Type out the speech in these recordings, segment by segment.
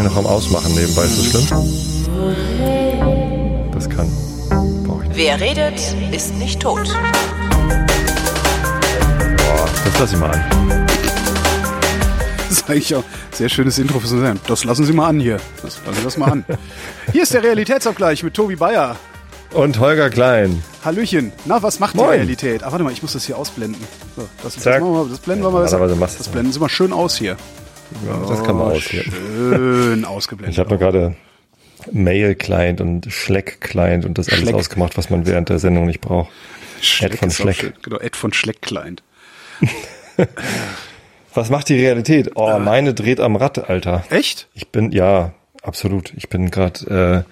hier noch am Ausmachen nebenbei. Ist das schlimm? Das kann. Brauche ich nicht. Wer redet, ist nicht tot. Boah, das lass ich mal an. Das ist eigentlich auch ein sehr schönes Intro für so sein. Das lassen Sie mal an hier. Das lassen Sie das mal an. Hier ist der Realitätsabgleich mit Tobi Bayer. Und Holger Klein. Hallöchen. Na, was macht Moin. die Realität? Ach, warte mal, ich muss das hier ausblenden. So, das, das, wir mal, das blenden wir mal besser. das. blenden Sie mal schön aus hier. Ja, das kann man aus hier. Schön ausgeblendet. Ich habe nur gerade Mail-Client und Schleck-Client und das alles Schleck. ausgemacht, was man während der Sendung nicht braucht. Schleck Ed von auch Schleck. Genau, Ed von Schleck Client. Was macht die Realität? Oh, meine dreht am Rad, Alter. Echt? Ich bin, ja, absolut. Ich bin gerade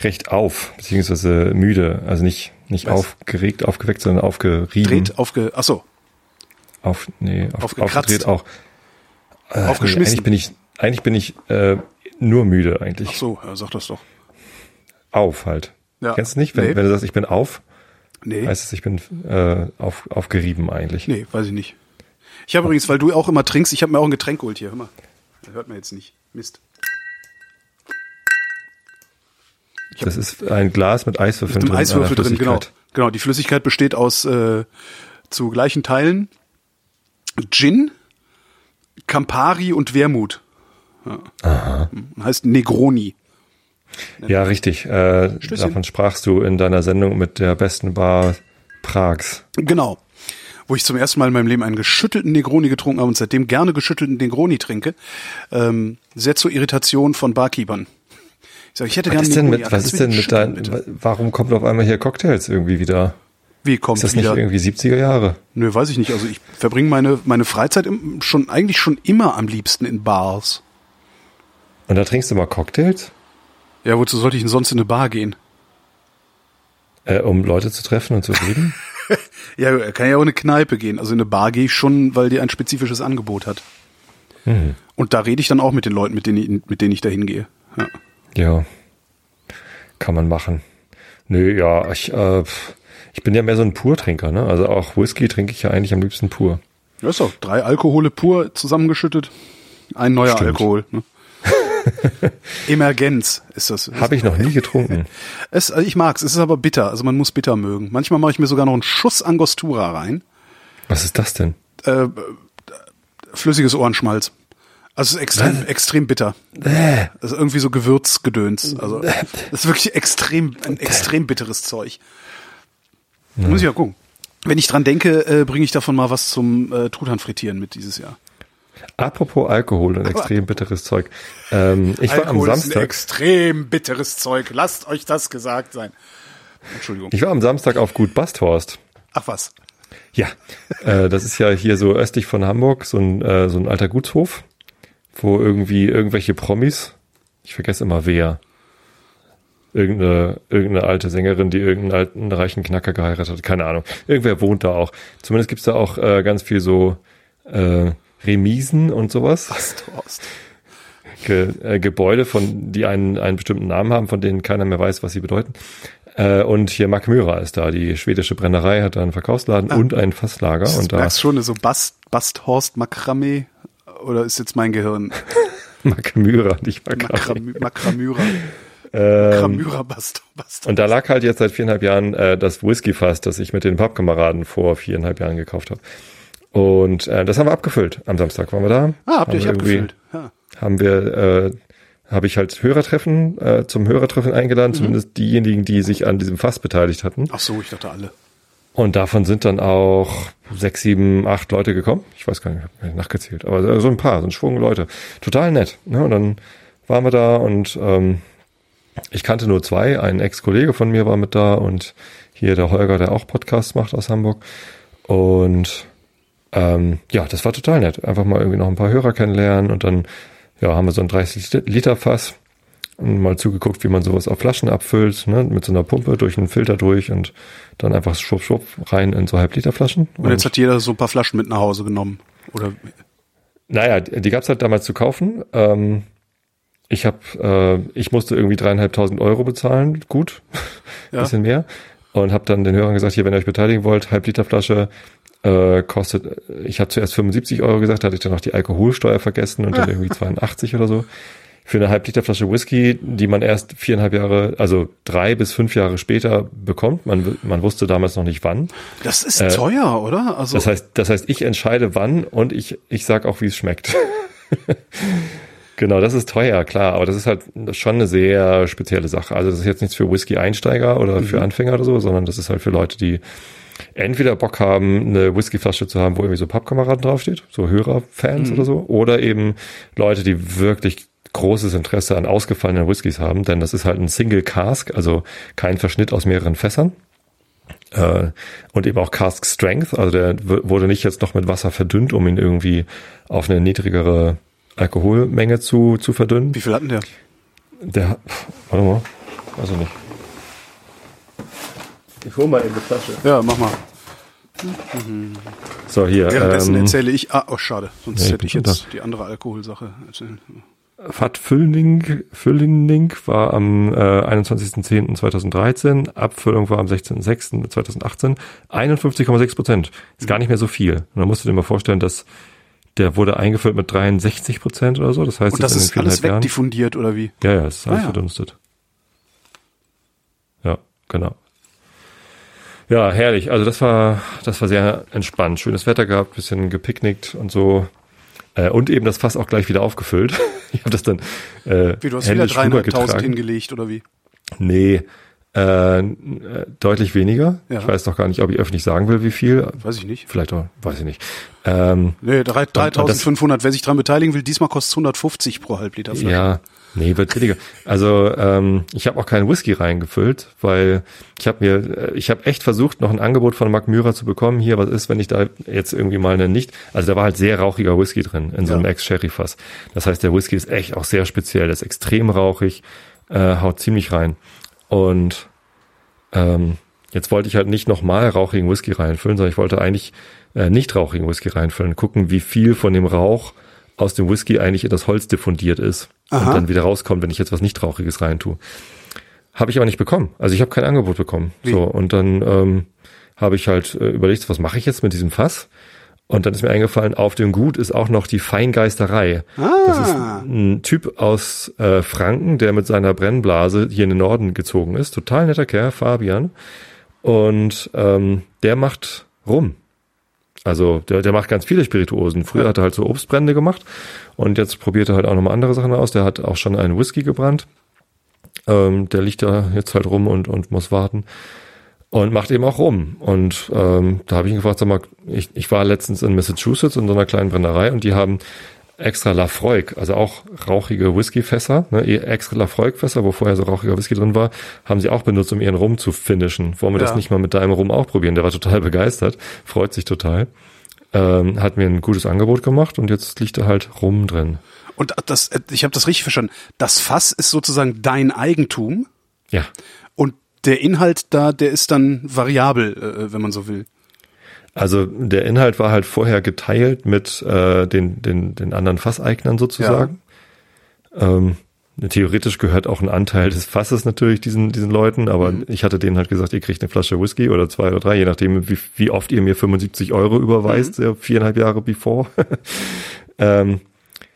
äh, recht auf, beziehungsweise müde. Also nicht, nicht Was? aufgeregt, aufgeweckt, sondern aufgerieben. Dreht aufge... Achso, Auf, nee, auf, Aufgekratzt. aufgedreht auch. Äh, Aufgeschmissen. Nee, eigentlich bin ich, eigentlich bin ich äh, nur müde eigentlich. ach so, ja, sag das doch. Auf halt. Ja. Kennst du nicht? Wenn, Nee. wenn du sagst, ich bin auf, Nee, heißt es, ich bin äh, auf, aufgerieben eigentlich. nee, weiß ich nicht. Ich habe übrigens, weil du auch immer trinkst, ich habe mir auch ein Getränk geholt hier. Hör mal. Das hört man jetzt nicht. Mist. Das ist ein Glas mit Eiswürfeln Mit drin. Eiswürfel einer drin, genau. Genau, die Flüssigkeit besteht aus äh, zu gleichen Teilen Gin, Campari und Wermut. Ja. Heißt Negroni. Ja, richtig. Äh, davon sprachst du in deiner Sendung mit der besten Bar Prags. Genau. Wo ich zum ersten Mal in meinem Leben einen geschüttelten Negroni getrunken habe und seitdem gerne geschüttelten Negroni trinke. Ähm, sehr zur Irritation von Barkeepern. Ich sage, ich hätte Was gerne ist denn mit, was ist denn mit deinen, bitte? warum kommt auf einmal hier Cocktails irgendwie wieder? Wie kommt Ist das wieder? nicht irgendwie 70er Jahre? Nö, weiß ich nicht. Also ich verbringe meine, meine Freizeit schon eigentlich schon immer am liebsten in Bars. Und da trinkst du mal Cocktails? Ja, wozu sollte ich denn sonst in eine Bar gehen? Äh, um Leute zu treffen und zu reden? Ja, kann ja auch in eine Kneipe gehen. Also in eine Bar gehe ich schon, weil die ein spezifisches Angebot hat. Mhm. Und da rede ich dann auch mit den Leuten, mit denen ich, mit denen ich da hingehe. Ja. Ja. Kann man machen. Nö, ja, ich, äh, ich bin ja mehr so ein Purtrinker, ne? Also auch Whisky trinke ich ja eigentlich am liebsten pur. Ja, ist doch drei Alkohole pur zusammengeschüttet. Ein neuer Stimmt. Alkohol. Ne? Emergenz ist das. Habe ich noch nie getrunken. Es, also ich mag's. Es ist aber bitter. Also man muss bitter mögen. Manchmal mache ich mir sogar noch einen Schuss Angostura rein. Was ist das denn? Äh, flüssiges Ohrenschmalz. Also es ist extrem, extrem bitter. Äh, Also irgendwie so Gewürzgedöns. Also das ist wirklich extrem, ein extrem bitteres Zeug. Muss ich ja gucken. Wenn ich dran denke, äh, bringe ich davon mal was zum äh, Truthahn frittieren mit dieses Jahr. apropos Alkohol und extrem bitteres Zeug. Ähm, ich war am Alkohol ist ein Samstag, extrem bitteres Zeug. Lasst euch das gesagt sein. Entschuldigung. ich war am Samstag auf Gut Basthorst. Ach was. Ja, äh, das ist ja hier so östlich von Hamburg, so ein, äh, so ein alter Gutshof, wo irgendwie irgendwelche Promis, ich vergesse immer wer, irgendeine, irgendeine alte Sängerin, die irgendeinen alten reichen Knacker geheiratet hat, keine Ahnung. Irgendwer wohnt da auch. Zumindest gibt's da auch äh, ganz viel so äh, Remisen und sowas. Basthorst. Ge äh, Gebäude, von die einen, einen bestimmten Namen haben, von denen keiner mehr weiß, was sie bedeuten. Äh, und hier Mark Myra ist da, die schwedische Brennerei hat da einen Verkaufsladen und ein Fasslager. Du Und da merkst schon, so Bast, Basthorst Makramee oder ist jetzt mein Gehirn? Mark Myra, nicht Makramee. Makram, Makramyra. Ähm, und da lag halt jetzt seit viereinhalb Jahren äh, das Whisky-Fass, das ich mit den Pappkameraden vor viereinhalb Jahren gekauft habe. Und äh, das haben wir abgefüllt. Am Samstag waren wir da. Ah, habt ihr euch abgefüllt? Ja. haben wir, äh, habe ich halt Hörertreffen, äh, zum Hörertreffen eingeladen, zumindest diejenigen, die sich an diesem Fass beteiligt hatten. Ach so, ich dachte alle. Und davon sind dann auch sechs, sieben, acht Leute gekommen. Ich weiß gar nicht, ich habe nicht nachgezählt, aber so ein paar, so ein Schwung Leute. Total nett. Ne? Und dann waren wir da und ähm, ich kannte nur zwei. Ein Ex-Kollege von mir war mit da und hier der Holger, der auch Podcasts macht aus Hamburg. Und ähm, ja, das war total nett. Einfach mal irgendwie noch ein paar Hörer kennenlernen und dann ja, haben wir so ein 30 Liter Fass und mal zugeguckt, wie man sowas auf Flaschen abfüllt, ne, mit so einer Pumpe durch einen Filter durch und dann einfach schwupp, schwupp rein in so Halbliter Flaschen. Und jetzt hat jeder so ein paar Flaschen mit nach Hause genommen. Oder Naja, die gab's halt damals zu kaufen. Ähm, ich habe, äh, ich musste irgendwie dreieinhalbtausend Euro bezahlen, gut, Ja. bisschen mehr. Und habe dann den Hörern gesagt, hier, wenn ihr euch beteiligen wollt, Halbliter Flasche äh, kostet, ich habe zuerst 75 Euro gesagt, hatte ich dann noch die Alkoholsteuer vergessen und dann irgendwie 82 oder so. für eine Halbliter Whisky, die man erst viereinhalb Jahre, also drei bis fünf Jahre später bekommt. Man, man wusste damals noch nicht wann. Das ist äh, teuer, oder? Also das heißt, das heißt, ich entscheide wann und ich, ich sag auch, wie es schmeckt. genau, das ist teuer, klar, aber das ist halt schon eine sehr spezielle Sache. Also das ist jetzt nichts für Whisky-Einsteiger oder mhm. für Anfänger oder so, sondern das ist halt für Leute, die entweder Bock haben, eine Whiskyflasche zu haben, wo irgendwie so Pappkameraden draufsteht, so Hörerfans mhm. oder so, oder eben Leute, die wirklich großes Interesse an ausgefallenen Whiskys haben, denn das ist halt ein Single Cask, also kein Verschnitt aus mehreren Fässern. Äh, und eben auch Cask Strength, also der wurde nicht jetzt noch mit Wasser verdünnt, um ihn irgendwie auf eine niedrigere Alkoholmenge zu, zu verdünnen. Wie viel hatten der? Der, warte mal, weiß ich nicht. Ich hol mal in die Flasche. Ja, mach mal. So, hier. Währenddessen ähm, erzähle ich, ah, oh, schade, sonst nee, hätte ich jetzt das. die andere Alkoholsache erzählen. Fat Fülling, Fülling war am äh, 21.10.2013, Abfüllung war am 16.06.2018, 51,6 Prozent. Ist gar nicht mehr so viel. Und man musste dir mal vorstellen, dass der wurde eingefüllt mit 63 Prozent oder so. Das heißt, Und das ist alles wegdiffundiert oder wie? Ja, ja, es ist alles ah, ja. verdunstet. Ja, genau. Ja, herrlich. Also das war, das war sehr entspannt. Schönes Wetter gehabt, bisschen gepicknickt und so. Äh, und eben das Fass auch gleich wieder aufgefüllt. ich habe das dann äh, Wie, du hast wieder 300.000 hingelegt oder wie? Nee, äh, deutlich weniger. Ja. Ich weiß noch gar nicht, ob ich öffentlich sagen will, wie viel. Weiß ich nicht. Vielleicht auch, weiß ich nicht. Ähm, nee, 3500. Wer sich dran beteiligen will, diesmal kostet es 150 pro Halbliter Flasche. Ja, Nee, wird billiger. Also ähm, ich habe auch keinen Whisky reingefüllt, weil ich habe mir, äh, ich habe echt versucht, noch ein Angebot von Mark Myra zu bekommen. Hier, was ist, wenn ich da jetzt irgendwie mal eine nicht, also da war halt sehr rauchiger Whisky drin in so einem ja. Ex-Sherry-Fass. Das heißt, der Whisky ist echt auch sehr speziell, ist extrem rauchig, äh, haut ziemlich rein. Und ähm, jetzt wollte ich halt nicht nochmal rauchigen Whisky reinfüllen, sondern ich wollte eigentlich äh, nicht rauchigen Whisky reinfüllen, gucken, wie viel von dem Rauch aus dem Whisky eigentlich in das Holz diffundiert ist Aha. und dann wieder rauskommt, wenn ich jetzt was nicht Rauchiges reintue. Habe ich aber nicht bekommen. Also ich habe kein Angebot bekommen. Wie? So und dann ähm, habe ich halt äh, überlegt, was mache ich jetzt mit diesem Fass? Und dann ist mir eingefallen, auf dem Gut ist auch noch die Feingeisterei. Ah. Das ist ein Typ aus äh, Franken, der mit seiner Brennblase hier in den Norden gezogen ist. Total netter Kerl, Fabian. Und ähm, der macht rum. Also der, der macht ganz viele Spirituosen. Früher hat er halt so Obstbrände gemacht und jetzt probiert er halt auch nochmal andere Sachen aus. Der hat auch schon einen Whisky gebrannt. Ähm, der liegt da jetzt halt rum und, und muss warten. Und macht eben auch rum. Und ähm, da habe ich ihn gefragt, sag mal, ich, ich war letztens in Massachusetts in so einer kleinen Brennerei und die haben extra Lafroig, also auch rauchige Whiskyfässer, ne, extra Lafroig-Fässer, wo vorher so rauchiger Whisky drin war, haben sie auch benutzt, um ihren Rum zu finishen. Wollen wir ja. das nicht mal mit deinem Rum auch probieren? Der war total begeistert, freut sich total. Ähm, hat mir ein gutes Angebot gemacht und jetzt liegt da halt Rum drin. Und das, ich habe das richtig verstanden. Das Fass ist sozusagen dein Eigentum. Ja. Und der Inhalt da, der ist dann variabel, äh, wenn man so will. Also der Inhalt war halt vorher geteilt mit äh, den, den, den anderen Fasseignern sozusagen. Ja. Ähm, theoretisch gehört auch ein Anteil des Fasses natürlich diesen, diesen Leuten, aber mhm. ich hatte denen halt gesagt, ihr kriegt eine Flasche Whisky oder zwei oder drei, je nachdem, wie, wie oft ihr mir 75 Euro überweist, mhm. viereinhalb Jahre bevor. ähm,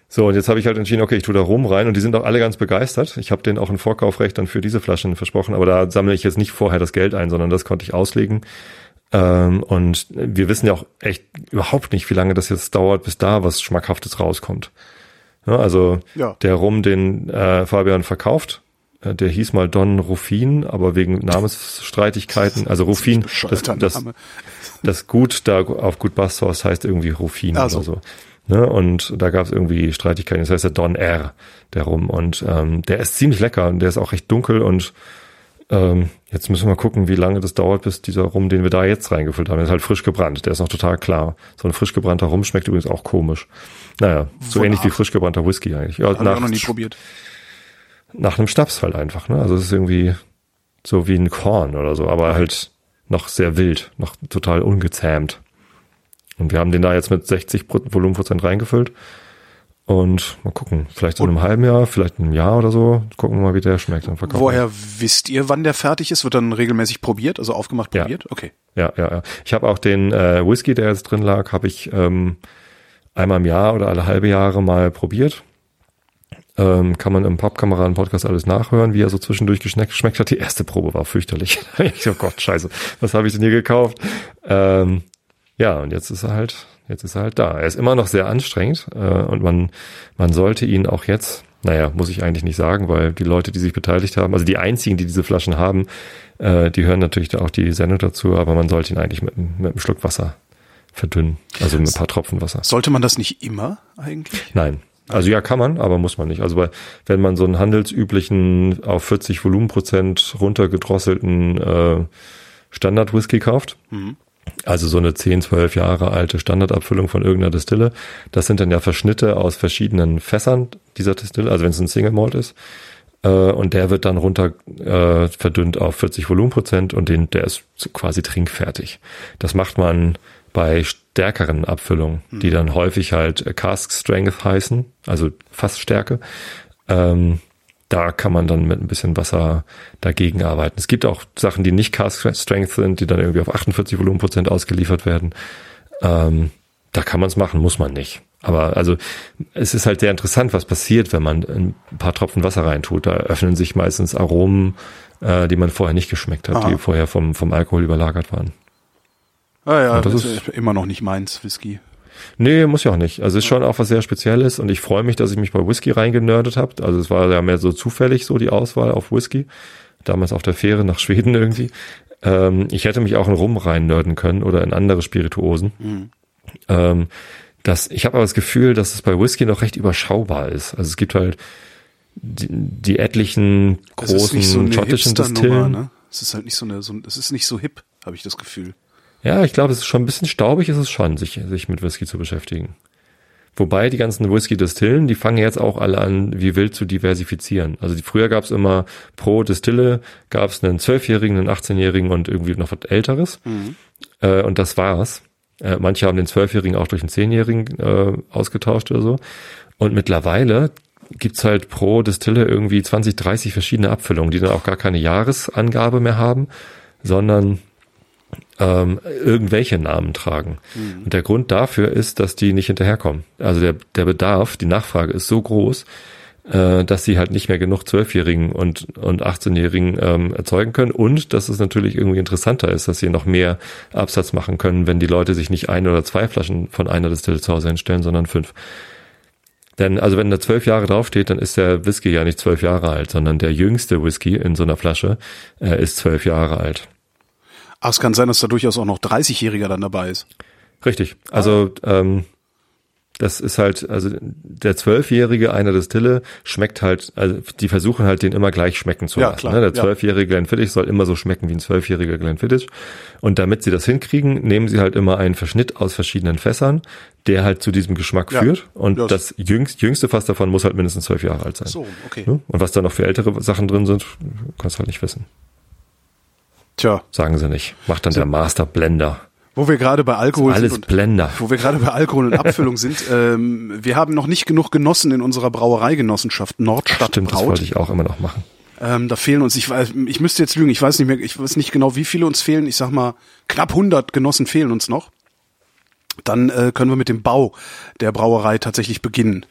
so, und jetzt habe ich halt entschieden, okay, ich tue da rum rein und die sind auch alle ganz begeistert. Ich habe denen auch ein Vorkaufrecht dann für diese Flaschen versprochen, aber da sammle ich jetzt nicht vorher das Geld ein, sondern das konnte ich auslegen. Ähm, und wir wissen ja auch echt überhaupt nicht, wie lange das jetzt dauert, bis da was Schmackhaftes rauskommt. Ja, also ja. der Rum, den äh, Fabian verkauft, äh, der hieß mal Don Ruffin, aber wegen Namensstreitigkeiten, also Ruffin, das, das, das Gut da auf Gut Bastos heißt irgendwie Ruffin also. oder so. Ne? Und da gab es irgendwie Streitigkeiten. Das heißt der Don R, der Rum. Und ähm, der ist ziemlich lecker und der ist auch recht dunkel und ähm, jetzt müssen wir mal gucken, wie lange das dauert, bis dieser Rum, den wir da jetzt reingefüllt haben, der ist halt frisch gebrannt. Der ist noch total klar. So ein frisch gebrannter Rum schmeckt übrigens auch komisch. Naja, so Wonach? ähnlich wie frisch gebrannter Whisky eigentlich. Ja, nach, ich auch noch nie probiert. Nach einem Schnaps halt einfach. Ne? Also es ist irgendwie so wie ein Korn oder so, aber halt noch sehr wild, noch total ungezähmt. Und wir haben den da jetzt mit 60 Volumenprozent reingefüllt. Und mal gucken, vielleicht in einem halben Jahr, vielleicht in einem Jahr oder so, gucken wir mal, wie der schmeckt. Dann verkaufen. Woher wisst ihr, wann der fertig ist? Wird dann regelmäßig probiert, also aufgemacht probiert? Ja. Okay. Ja, ja, ja. Ich habe auch den äh, Whisky, der jetzt drin lag, habe ich ähm, einmal im Jahr oder alle halbe Jahre mal probiert. Ähm, kann man im Pappkameraden-Podcast alles nachhören, wie er so zwischendurch geschmeckt, geschmeckt hat. Die erste Probe war fürchterlich. ich, oh Gott, scheiße, was habe ich denn hier gekauft? Ähm, ja, und jetzt ist er halt, jetzt ist er halt da. Er ist immer noch sehr anstrengend äh, und man, man sollte ihn auch jetzt, naja, muss ich eigentlich nicht sagen, weil die Leute, die sich beteiligt haben, also die einzigen, die diese Flaschen haben, äh, die hören natürlich auch die Sendung dazu, aber man sollte ihn eigentlich mit, mit einem Schluck Wasser verdünnen, also mit ein paar Tropfen Wasser. Sollte man das nicht immer eigentlich? Nein, also ja, kann man, aber muss man nicht. Also bei, wenn man so einen handelsüblichen auf 40 Volumenprozent runtergedrosselten äh, Standard Whisky kauft, mhm. Also so eine 10, 12 Jahre alte Standardabfüllung von irgendeiner Distille, das sind dann ja Verschnitte aus verschiedenen Fässern dieser Distille, also wenn es ein Single Malt ist, äh, und der wird dann runter äh, verdünnt auf 40 Volumenprozent und den, der ist quasi trinkfertig. Das macht man bei stärkeren Abfüllungen, die dann häufig halt Cask Strength heißen, also Fassstärke. Ähm, da kann man dann mit ein bisschen Wasser dagegen arbeiten. Es gibt auch Sachen, die nicht Cask Strength sind, die dann irgendwie auf 48 Volumenprozent ausgeliefert werden. Ähm, da kann man es machen, muss man nicht. Aber also es ist halt sehr interessant, was passiert, wenn man ein paar Tropfen Wasser reintut. Da öffnen sich meistens Aromen, äh, die man vorher nicht geschmeckt hat, Aha. die vorher vom, vom Alkohol überlagert waren. Ah ja, das, das ist immer noch nicht meins, Whisky. Nee, muss ja auch nicht. Also ist schon auch was sehr Spezielles und ich freue mich, dass ich mich bei Whisky reingenördet habe. Also es war ja mehr so zufällig so die Auswahl auf Whisky. Damals auf der Fähre nach Schweden irgendwie. Ähm, ich hätte mich auch in Rum reinnörden können oder in andere Spirituosen. Mhm. Ähm, das, ich habe aber das Gefühl, dass es bei Whisky noch recht überschaubar ist. Also es gibt halt die, die etlichen großen schottischen Distillen. Ne? Es ist halt nicht so eine, so, es ist nicht so hip, habe ich das Gefühl. Ja, ich glaube, es ist schon ein bisschen staubig, ist es schon, sich, sich mit Whisky zu beschäftigen. Wobei die ganzen Whisky-Distillen, die fangen jetzt auch alle an, wie wild zu diversifizieren. Also die, früher gab es immer pro Distille, gab es einen Zwölfjährigen, einen 18-Jährigen und irgendwie noch was Älteres. Mhm. Äh, und das war's. Äh, manche haben den Zwölfjährigen auch durch einen Zehnjährigen äh, ausgetauscht oder so. Und mittlerweile gibt's halt pro Distille irgendwie 20, 30 verschiedene Abfüllungen, die dann auch gar keine Jahresangabe mehr haben, sondern ähm, irgendwelche Namen tragen. Mhm. Und der Grund dafür ist, dass die nicht hinterherkommen. Also der, der Bedarf, die Nachfrage ist so groß, äh, dass sie halt nicht mehr genug Zwölfjährigen und, und 18-Jährigen ähm, erzeugen können und dass es natürlich irgendwie interessanter ist, dass sie noch mehr Absatz machen können, wenn die Leute sich nicht ein oder zwei Flaschen von einer Distille zu Hause hinstellen, sondern fünf. Denn also wenn da zwölf Jahre draufsteht, dann ist der Whisky ja nicht zwölf Jahre alt, sondern der jüngste Whisky in so einer Flasche äh, ist zwölf Jahre alt. Ach, es kann sein, dass da durchaus auch noch 30-Jähriger dann dabei ist. Richtig. Also ähm, das ist halt, also der Zwölfjährige einer Distille schmeckt halt, also die versuchen halt den immer gleich schmecken zu ja, lassen. Klar, ne? Der Zwölfjährige ja. Glenfiddich soll immer so schmecken wie ein Zwölfjähriger Glenfiddich. Und damit sie das hinkriegen, nehmen sie halt immer einen Verschnitt aus verschiedenen Fässern, der halt zu diesem Geschmack ja. führt. Und ja. das jüngst, jüngste Fass davon muss halt mindestens zwölf Jahre alt sein. So, okay. Ne? Und was da noch für ältere Sachen drin sind, kannst du halt nicht wissen. Tja. Sagen sie nicht. Macht dann so. der Master Blender. Wo wir gerade bei Alkohol alles sind. Alles Blender. Wo wir gerade bei Alkohol und Abfüllung sind. Ähm, wir haben noch nicht genug genossen in unserer Brauereigenossenschaft Nordstadt Stimmt, Braut. das wollte ich auch immer noch machen. Ähm, da fehlen uns, ich weiß, ich müsste jetzt lügen, ich weiß nicht mehr, ich weiß nicht genau, wie viele uns fehlen. Ich sag mal, knapp 100 Genossen fehlen uns noch. Dann äh, können wir mit dem Bau der Brauerei tatsächlich beginnen.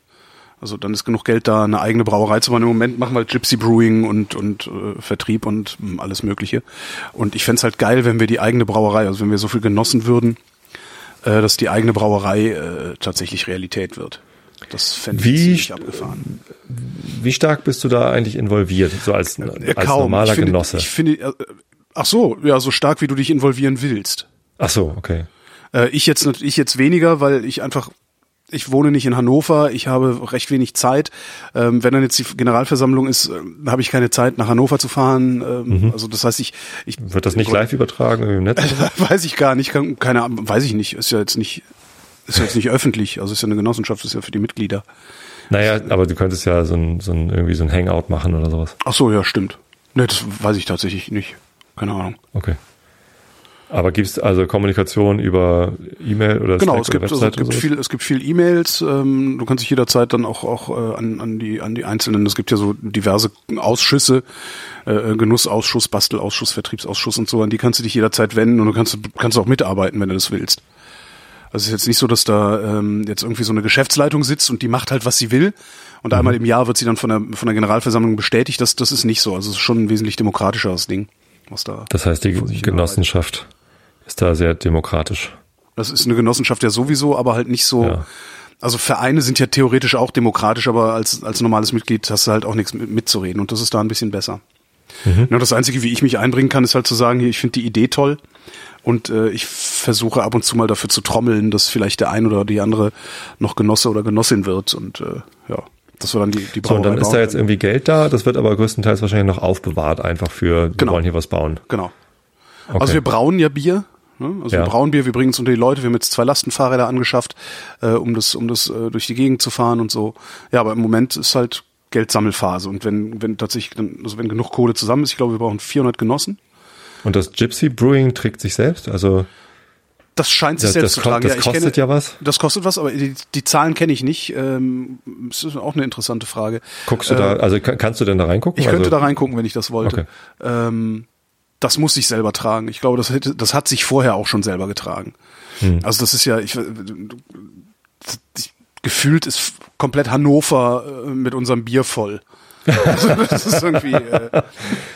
Also dann ist genug Geld da, eine eigene Brauerei zu machen. Im Moment machen wir halt Gypsy Brewing und, und äh, Vertrieb und mh, hm, alles Mögliche. Und ich fände halt geil, wenn wir die eigene Brauerei, also wenn wir so viel genossen würden, äh, dass die eigene Brauerei äh, tatsächlich Realität wird. Das fände ich ziemlich abgefahren. Wie stark bist du da eigentlich involviert, so als, äh, als Kaum. normaler ich finde, Genosse? Ich finde, äh, ach so, ja, so stark wie du dich involvieren willst. Ach so, okay. Äh, ich jetzt, ich jetzt weniger, weil ich einfach ich wohne nicht in Hannover, ich habe recht wenig Zeit. Ähm, wenn dann jetzt die Generalversammlung ist, äh, habe ich keine Zeit, nach Hannover zu fahren. Ähm, mhm. Also das heißt, ich, ich wird das nicht live übertragen im Netz? weiß ich gar nicht, kann, keine Ahnung, weiß ich nicht. Ist ja jetzt nicht, ist ja jetzt nicht öffentlich. Also ist ja eine Genossenschaft, ist ja für die Mitglieder. Naja, aber du könntest ja so ein, so ein irgendwie so ein Hangout machen oder sowas. Ach so, ja, stimmt. Ne, das weiß ich tatsächlich nicht. Keine Ahnung. Okay. Aber gibt es also Kommunikation über E-Mail oder Genau, es gibt, also, es gibt viel, es gibt viel E-Mails. Ähm, du kannst dich jederzeit dann auch auch äh, an, an die an die einzelnen. Es gibt ja so diverse Ausschüsse, äh, Genussausschuss, Bastelausschuss, Vertriebsausschuss und so. An die kannst du dich jederzeit wenden und du kannst kannst auch mitarbeiten, wenn du das willst. Also es ist jetzt nicht so, dass da ähm, jetzt irgendwie so eine Geschäftsleitung sitzt und die macht halt, was sie will. Und Mhm. einmal im Jahr wird sie dann von der, von der Generalversammlung bestätigt. Das, das ist nicht so. Also es ist schon ein wesentlich demokratischeres Ding, was da. Das heißt, die Genossenschaft ist da sehr demokratisch. Das ist eine Genossenschaft ja sowieso, aber halt nicht so. Ja. Also Vereine sind ja theoretisch auch demokratisch, aber als, als normales Mitglied hast du halt auch nichts mit, mitzureden und das ist da ein bisschen besser. Ja, das Einzige, wie ich mich einbringen kann, ist halt zu sagen, hier, ich finde die Idee toll und äh, ich versuche ab und zu mal dafür zu trommeln, dass vielleicht der ein oder die andere noch Genosse oder Genossin wird und äh, ja, das war dann die, die So, und dann Brauerei ist da jetzt irgendwie Geld da, das wird aber größtenteils wahrscheinlich noch aufbewahrt, einfach für, wir Genau. wollen hier was bauen. Genau. Okay. Also wir brauen ja Bier. Ne? Also Ja. wir brauen Bier, wir bringen es unter die Leute. Wir haben jetzt zwei Lastenfahrräder angeschafft, äh, um das, um das äh, durch die Gegend zu fahren und so. Ja, aber im Moment ist halt Geldsammelphase. Und wenn, wenn tatsächlich, also wenn genug Kohle zusammen ist, ich glaube, wir brauchen 400 Genossen. Und das Gypsy Brewing trägt sich selbst? Also Das scheint sich das, selbst zu tragen. das ja, ich kostet kenne, ja was. Das kostet was, aber die, die Zahlen kenne ich nicht. Ähm, das ist auch eine interessante Frage. Guckst du da, also kann- kannst du denn da reingucken? Äh, Ich könnte also, da reingucken, wenn ich das wollte. Okay. Ähm, das muss ich selber tragen. Ich glaube, das, hätte, das hat sich vorher auch schon selber getragen. Hm. Also das ist ja, ich, ich, gefühlt ist komplett Hannover äh, mit unserem Bier voll. Also das ist irgendwie, äh,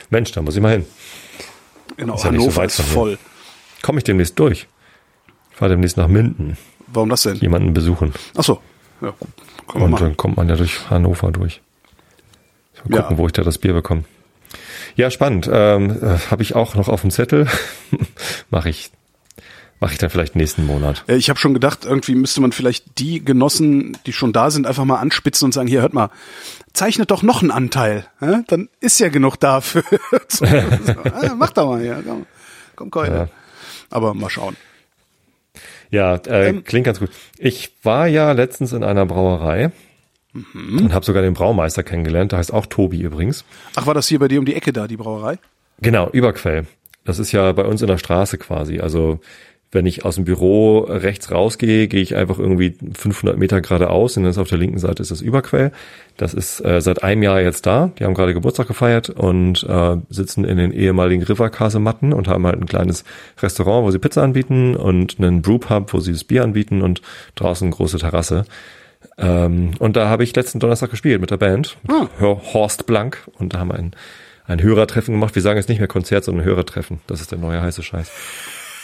Mensch, da muss ich mal hin. genau, Ist ja so weit ist voll. Komme ich demnächst durch. Ich fahre demnächst nach Minden, Warum das denn? jemanden besuchen. Ach so, ja, Und dann kommt man ja durch Hannover durch. Mal Ja. gucken, wo ich da das Bier bekomme. Ja, spannend. Ähm, äh, Habe ich auch noch auf dem Zettel. Mache ich, mache ich dann vielleicht nächsten Monat. Ja, Ich habe schon gedacht, irgendwie müsste man vielleicht die Genossen, die schon da sind, einfach mal anspitzen und sagen, hier, hört mal, zeichnet doch noch einen Anteil. hä? Dann ist ja genug dafür. so, ah, mach doch mal hier, komm, komm Keule. Ja. Aber mal schauen. Ja, äh, Ähm, klingt ganz gut. Ich war ja letztens in einer Brauerei Mhm. und habe sogar den Braumeister kennengelernt. Der heißt auch Tobi übrigens. Ach, war das hier bei dir um die Ecke da, die Brauerei? Genau, Überquell. Das ist ja bei uns in der Straße quasi. Also wenn ich aus dem Büro rechts rausgehe, gehe ich einfach irgendwie 500 Meter geradeaus und dann ist auf der linken Seite ist das Überquell. Das ist äh, seit einem Jahr jetzt da. Die haben gerade Geburtstag gefeiert und äh, sitzen in den ehemaligen Riverkasematten und haben halt ein kleines Restaurant, wo sie Pizza anbieten und einen Brewpub, wo sie das Bier anbieten und draußen eine große Terrasse. Ähm, und da habe ich letzten Donnerstag gespielt mit der Band, mit Hor- Horst Blank. Und da haben wir ein, ein Hörertreffen gemacht. Wir sagen jetzt nicht mehr Konzert, sondern Hörertreffen. Das ist der neue heiße Scheiß.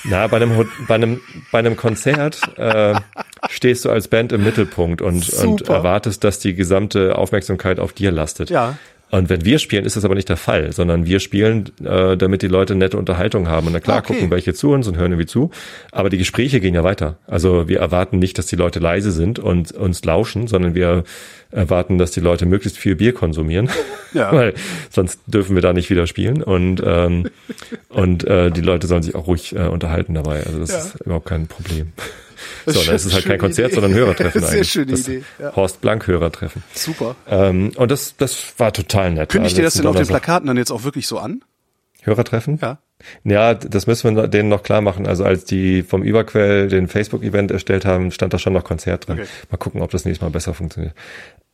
Na, bei einem, bei einem, bei einem Konzert äh, stehst du als Band im Mittelpunkt und, und erwartest, dass die gesamte Aufmerksamkeit auf dir lastet. Ja. Und wenn wir spielen, ist das aber nicht der Fall, sondern wir spielen, äh, damit die Leute nette Unterhaltung haben. Und na klar, Ah, okay. gucken welche zu uns und hören irgendwie zu. Aber die Gespräche gehen ja weiter. Also wir erwarten nicht, dass die Leute leise sind und uns lauschen, sondern wir erwarten, dass die Leute möglichst viel Bier konsumieren. Ja. Weil sonst dürfen wir da nicht wieder spielen. Und, ähm, und äh, die Leute sollen sich auch ruhig äh, unterhalten dabei. Also das Ja. ist überhaupt kein Problem. So, dann ist es halt kein Konzert, Idee. sondern Hörertreffen Sehr eigentlich. schöne das Idee, ja. Horst Blank Hörertreffen. Super. Ähm, und das, das war total nett. Kündigt Also ihr das denn auf den Plakaten dann jetzt auch wirklich so an? Hörertreffen? Ja. Ja, das müssen wir denen noch klar machen. Also als die vom Überquell den Facebook-Event erstellt haben, stand da schon noch Konzert drin. Okay. Mal gucken, ob das nächstes Mal besser funktioniert.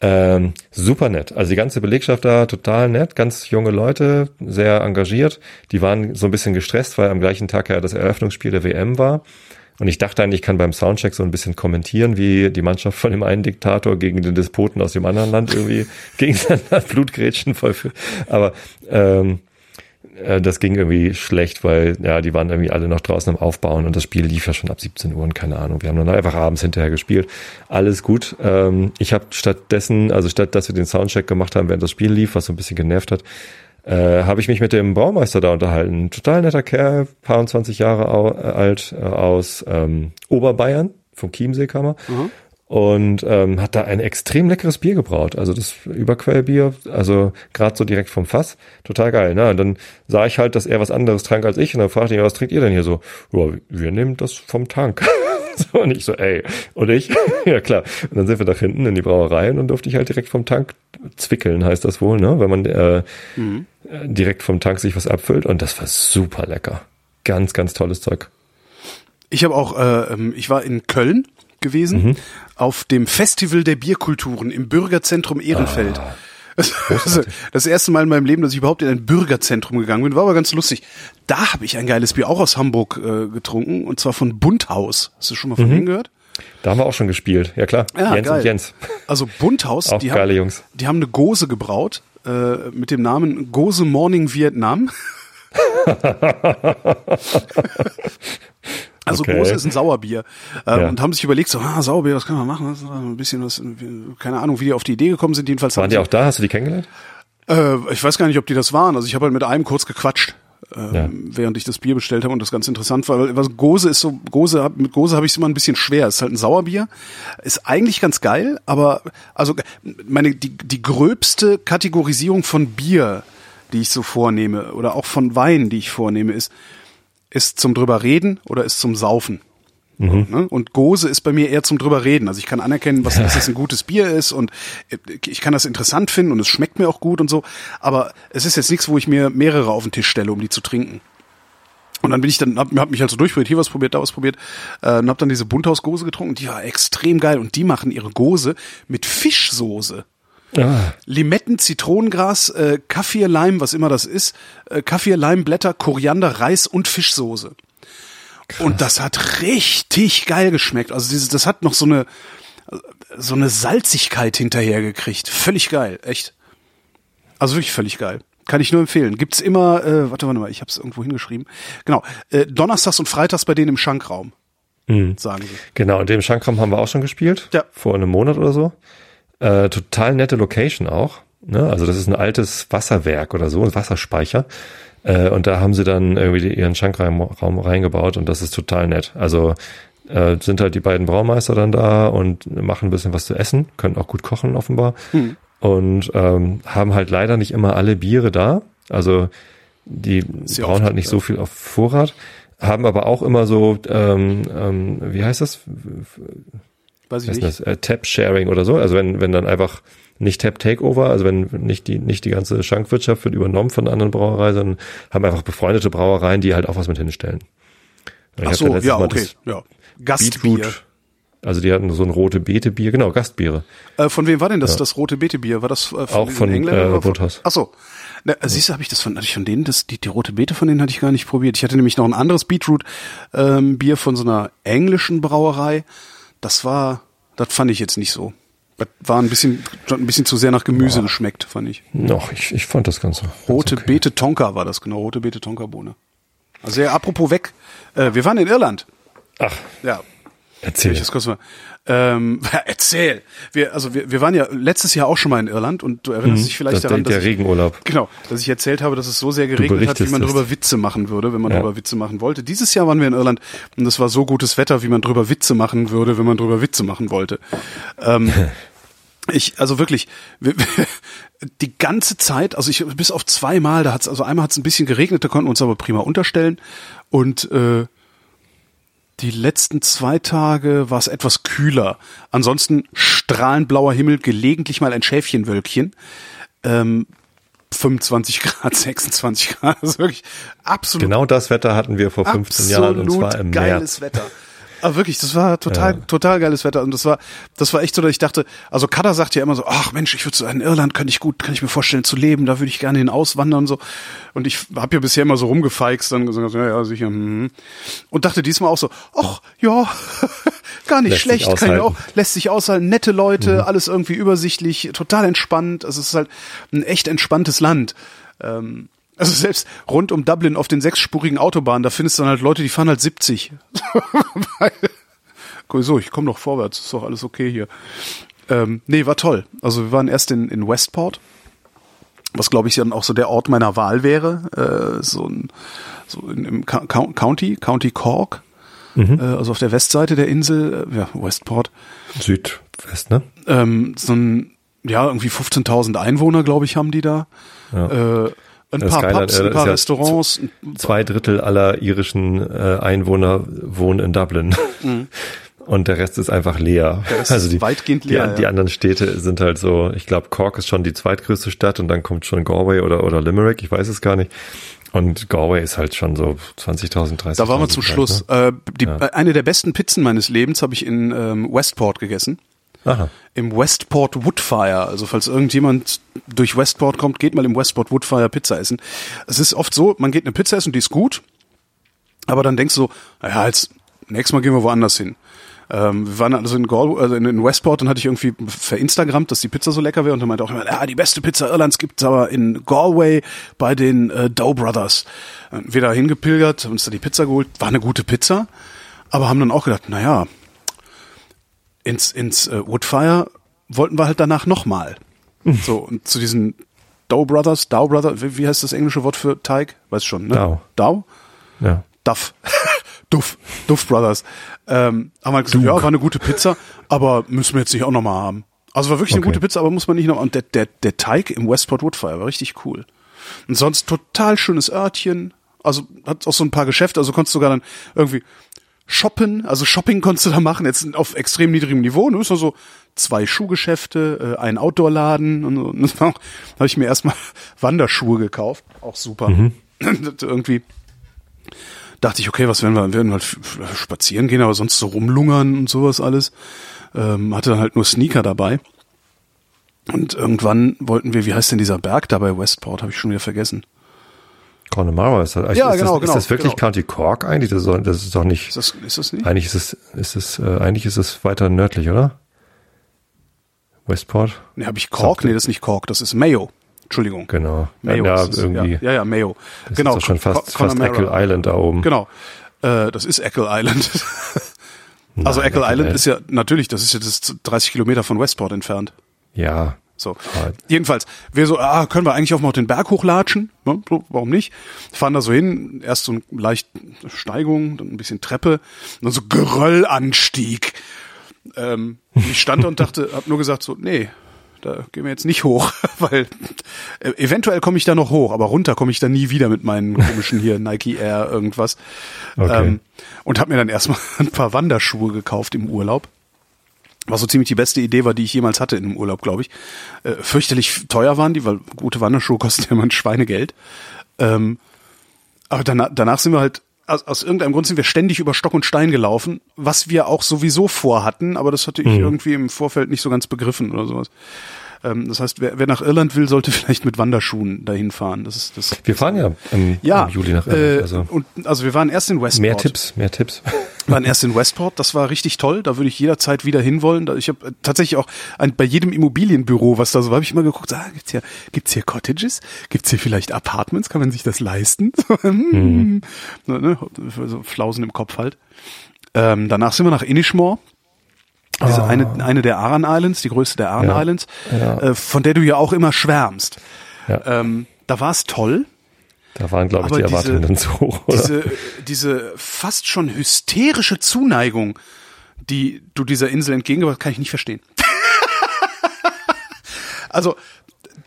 Ähm, super nett. Also die ganze Belegschaft da total nett, ganz junge Leute, sehr engagiert. Die waren so ein bisschen gestresst, weil am gleichen Tag ja das Eröffnungsspiel der WM war. Und ich dachte eigentlich, ich kann beim Soundcheck so ein bisschen kommentieren, wie die Mannschaft von dem einen Diktator gegen den Despoten aus dem anderen Land irgendwie gegeneinander Blutgrätschen vollführt. Aber ähm, äh, das ging irgendwie schlecht, weil ja, die waren irgendwie alle noch draußen am Aufbauen und das Spiel lief ja schon ab 17 Uhr und keine Ahnung. Wir haben dann einfach abends hinterher gespielt. Alles gut. Ähm, ich habe stattdessen, also statt dass wir den Soundcheck gemacht haben, während das Spiel lief, was so ein bisschen genervt hat, äh, habe ich mich mit dem Baumeister da unterhalten. Total netter Kerl, paar und 20 Jahre äh, alt, äh, aus ähm, Oberbayern, vom Chiemseekammer. Und ähm, hat da ein extrem leckeres Bier gebraut. Also das Überquellbier, also gerade so direkt vom Fass. Total geil. Ne? Und dann sah ich halt, dass er was anderes trank als ich. Und dann fragte ich ihn, was trinkt ihr denn hier so? Ja, wir nehmen das vom Tank. so, und ich so, ey, und ich? ja klar. Und dann sind wir nach hinten in die Brauerei und dann durfte ich halt direkt vom Tank zwickeln, heißt das wohl, ne? Wenn man äh, äh, direkt vom Tank sich was abfüllt. Und das war super lecker. Ganz, ganz tolles Zeug. Ich habe auch, äh, ähm, ich war in Köln gewesen Mhm. auf dem Festival der Bierkulturen im Bürgerzentrum Ehrenfeld. Ah. Also, das erste Mal in meinem Leben, dass ich überhaupt in ein Bürgerzentrum gegangen bin, war aber ganz lustig. Da habe ich ein geiles Bier auch aus Hamburg äh, getrunken und zwar von Bunthaus. Hast du schon mal von denen gehört? Da haben wir auch schon gespielt. Ja klar. Ja, Jens geil. und Jens. Also Bunthaus, Auch die, geile haben, Jungs. die haben eine Gose gebraut äh, mit dem Namen Gose Morning Vietnam. Also Okay. Gose ist ein Sauerbier äh, Ja. und haben sich überlegt, so ah, Sauerbier, was kann man machen? Ein bisschen was, keine Ahnung, wie die auf die Idee gekommen sind. Jedenfalls haben Waren die auch da? Hast du die kennengelernt? Äh, ich weiß gar nicht, ob die das waren. Also ich habe halt mit einem kurz gequatscht, ähm, Ja. während ich das Bier bestellt habe und das ganz interessant war. Weil was Gose ist so, Gose mit Gose habe ich es immer ein bisschen schwer. Es ist halt ein Sauerbier, ist eigentlich ganz geil, aber also meine die die gröbste Kategorisierung von Bier, die ich so vornehme oder auch von Wein, die ich vornehme, ist ist zum drüber reden oder ist zum Saufen. Mhm. Ne? Und Gose ist bei mir eher zum drüber reden. Also ich kann anerkennen, was dass es ein gutes Bier ist und ich kann das interessant finden und es schmeckt mir auch gut und so. Aber es ist jetzt nichts, wo ich mir mehrere auf den Tisch stelle, um die zu trinken. Und dann bin ich dann, hab, hab mich halt so durchprobiert, hier was probiert, da was probiert, äh, und hab dann diese Bunthaus-Gose getrunken. Die war extrem geil und die machen ihre Gose mit Fischsoße. Ah, Limetten, Zitronengras, äh, Kaffee, Leim, was immer das ist, äh, Kaffee, Leim, Blätter, Koriander, Reis und Fischsoße. Und das hat richtig geil geschmeckt. Also dieses, das hat noch so eine so eine Salzigkeit hinterher gekriegt. Völlig geil, echt. Also wirklich völlig geil. Kann ich nur empfehlen. Gibt's immer, äh, warte, warte mal, ich habe es irgendwo hingeschrieben. Genau, äh, Donnerstags und Freitags bei denen im Schankraum, sagen sie. genau. Und dem Schankraum haben wir auch schon gespielt. Ja. Vor einem Monat oder so. Äh, total nette Location auch. Ne? Also das ist ein altes Wasserwerk oder so, ein Wasserspeicher. Äh, und da haben sie dann irgendwie ihren Schankraum Raum reingebaut und das ist total nett. Also äh, sind halt die beiden Braumeister dann da und machen ein bisschen was zu essen, können auch gut kochen offenbar. Und ähm, haben halt leider nicht immer alle Biere da. Also die Sehr brauchen oft, halt nicht so viel auf Vorrat, haben aber auch immer so, ähm, ähm, wie heißt das? Weiß ich nicht. das? Äh, Tap Sharing oder so. Also wenn, wenn dann einfach nicht Tap Takeover, also wenn nicht die, nicht die ganze Schankwirtschaft wird übernommen von anderen Brauerei, sondern haben einfach befreundete Brauereien, die halt auch was mit hinstellen. Ich Ach so, ja, Mal okay, ja. Gastbier. Beetroot, also die hatten so ein rote Beete-Bier, genau, Gastbiere. Äh, von wem war denn das, das rote Beete-Bier? War das äh, Auch den von, Engländern äh, von- Bunthaus. Ach so. Na, äh, siehst du, habe ich das von, hatte ich von denen, das, die, die rote Beete von denen hatte ich gar nicht probiert. Ich hatte nämlich noch ein anderes Beetroot-Bier von so einer englischen Brauerei. Das war, das fand ich jetzt nicht so. Das war ein bisschen, ein bisschen zu sehr nach Gemüse geschmeckt, fand ich. Noch, ich, ich fand das Ganze. ganz Rote okay. Beete Tonka war das, genau, rote Beete Tonka Bohne. Also ja, apropos weg, äh, wir waren in Irland. Ach, Ja, erzähl. ich das kurz mal. Ähm, erzähl. Wir, also wir, wir waren ja letztes Jahr auch schon mal in Irland und du erinnerst dich vielleicht Mhm. das, daran, dass der ich, Regenurlaub. genau, dass ich erzählt habe, dass es so sehr geregnet hat, wie man es. drüber Witze machen würde, wenn man Ja. drüber Witze machen wollte. Dieses Jahr waren wir in Irland und es war so gutes Wetter, wie man drüber Witze machen würde, wenn man drüber Witze machen wollte. Ähm, ich, also wirklich, wir, die ganze Zeit, also ich bis auf zweimal, da hat's, also einmal hat's ein bisschen geregnet, da konnten wir uns aber prima unterstellen und äh, die letzten zwei Tage war es etwas kühler. Ansonsten strahlend blauer Himmel, gelegentlich mal ein Schäfchenwölkchen. Ähm, 25 Grad, 26 Grad, also wirklich absolut Genau das Wetter hatten wir vor 15 Jahren und zwar im geiles März. Wetter. Aber wirklich, das war total, total geiles Wetter. Und das war, das war echt so, dass ich dachte, also Kada sagt ja immer so, ach Mensch, ich würde so in Irland, könnte ich gut, kann ich mir vorstellen zu leben, da würde ich gerne hin auswandern und so. Und ich habe ja bisher immer so rumgefeixt, dann gesagt, ja, ja, sicher. hm. Und dachte diesmal auch so, ach, ja, gar nicht Lässt schlecht, kann ich auch, lässt sich aushalten, nette Leute, Mhm. alles irgendwie übersichtlich, total entspannt. Also es ist halt ein echt entspanntes Land. Ähm, also selbst rund um Dublin auf den sechsspurigen Autobahnen, da findest du dann halt Leute, die fahren halt 70. Weil- Guck so, ich komme doch vorwärts, ist doch alles okay hier. Ähm, nee, war toll. Also wir waren erst in, in Westport, was glaube ich dann auch so der Ort meiner Wahl wäre, äh, so, ein, so in, im Co- County, County Cork, äh, also auf der Westseite der Insel, äh, ja, Westport Südwest, ne? ähm, so ein, ja, irgendwie 15.000 Einwohner, glaube ich, haben die da. Äh, ein Das paar an Pubs, ein Irland paar ist ja Restaurants. Zwei Drittel aller irischen äh, Einwohner wohnen in Dublin. Und der Rest ist einfach leer. Rest also ist die, weitgehend die, leer, die ja. anderen Städte sind halt so, ich glaube, Cork ist schon die zweitgrößte Stadt und dann kommt schon Galway oder, oder Limerick, ich weiß es gar nicht. Und Galway ist halt schon so 20.000, 30.000. Da waren wir zum Schluss. Ne? Äh, die, Eine der besten Pizzen meines Lebens habe ich in ähm, Westport gegessen. Aha. Im Westport Woodfire. Also falls irgendjemand durch Westport kommt, geht mal im Westport Woodfire Pizza essen. Es ist oft so, man geht eine Pizza essen, die ist gut, aber dann denkst du, naja, jetzt nächstes Mal gehen wir woanders hin. Ähm, wir waren also in, Galway, also in Westport und hatte ich irgendwie verinstagrammt, dass die Pizza so lecker wäre und dann meinte auch jemand, ja, die beste Pizza Irlands gibt's aber in Galway bei den äh, Dow Brothers. Wir da hingepilgert, uns da die Pizza geholt, war eine gute Pizza, aber haben dann auch gedacht, naja, ins, ins äh, Woodfire wollten wir halt danach nochmal. So, und zu diesen Dow Brothers, Dow Brothers, wie, wie heißt das englische Wort für Teig? Weiß schon, ne? Dow. Dow? Ja. Duff. Duff. Duff Brothers. Ähm, haben halt gesagt, ja, war eine gute Pizza, aber müssen wir jetzt nicht auch nochmal haben. Also war wirklich eine Okay. gute Pizza, aber muss man nicht noch. Und der, der, der Teig im Westport Woodfire war richtig cool. Und sonst total schönes Örtchen. Also hat auch so ein paar Geschäfte, also konntest sogar dann irgendwie shoppen, also Shopping konntest du da machen, jetzt auf extrem niedrigem Niveau, ne? Ist nur so zwei Schuhgeschäfte, äh, ein Outdoor-Laden und so. Und da habe ich mir erstmal Wanderschuhe gekauft, auch super. Das irgendwie dachte ich, okay, was werden wir, wir werden halt spazieren gehen, aber sonst so rumlungern und sowas alles. Ähm, hatte dann halt nur Sneaker dabei. Und irgendwann wollten wir, wie heißt denn dieser Berg da bei Westport, habe ich schon wieder vergessen. Connemara ist das. Ja, ist genau, das, genau, Ist das wirklich genau. County Cork eigentlich? Das ist, doch- das ist doch nicht. Ist das, ist das nicht? Eigentlich ist es, ist es, äh, eigentlich ist es weiter nördlich, oder? Westport? Nee, habe ich Cork? Nee, das ist nicht Cork, das ist Mayo. Entschuldigung. Genau. Mayo ja, ist irgendwie. ja, ja, Mayo. Das genau. ist doch schon fast, Con- fast. Eckle Island da oben. Genau. Äh, das ist Eckle Island. also Eckle Island. ist ja, natürlich, das ist ja das 30 Kilometer von Westport entfernt. Ja. So. Jedenfalls, wir so, ah, können wir eigentlich auch mal den Berg hochlatschen? Ne? So, warum nicht? Fahren da so hin, erst so eine leicht Steigung, dann ein bisschen Treppe, und dann so Geröllanstieg. Ähm, ich stand da und dachte, hab nur gesagt so, nee, da gehen wir jetzt nicht hoch, weil äh, eventuell komme ich da noch hoch, aber runter komme ich da nie wieder mit meinen komischen hier Nike Air irgendwas. Okay. Ähm, und habe mir dann erstmal ein paar Wanderschuhe gekauft im Urlaub. Was so ziemlich die beste Idee war, die ich jemals hatte in einem Urlaub, glaube ich. Äh, fürchterlich teuer waren die, weil gute Wanderschuhe kosten ja immer ein Schweinegeld. Ähm, aber danach, danach sind wir halt, aus, aus irgendeinem Grund sind wir ständig über Stock und Stein gelaufen, was wir auch sowieso vorhatten, aber das hatte ich irgendwie im Vorfeld nicht so ganz begriffen oder sowas. Ähm, das heißt, wer, wer nach Irland will, sollte vielleicht mit Wanderschuhen dahin fahren. Das ist das. Wir fahren ja im, Ja, im Juli nach Irland. äh, also und also wir waren erst in Westport. mehr Tipps, mehr Tipps. waren erst in Westport, das war richtig toll, da würde ich jederzeit wieder hinwollen. Ich habe äh, tatsächlich auch ein, bei jedem Immobilienbüro, was da so war, habe ich immer geguckt, ah, gibt's hier, gibt's hier Cottages? Gibt's hier vielleicht Apartments? Kann man sich das leisten? Mhm. so, ne? so Flausen im Kopf halt. Ähm, danach sind wir nach Inishmore. Diese eine, eine der Aran Islands, die größte der Aran Ah. Ja. Islands, Ja. Äh, von der du ja auch immer schwärmst. Ja. Ähm, da war es toll. Da waren, glaube ich, die diese- Erwartungen dann zu hoch, oder? diese, diese fast schon hysterische Zuneigung, die du dieser Insel entgegengebracht kann ich nicht verstehen. also,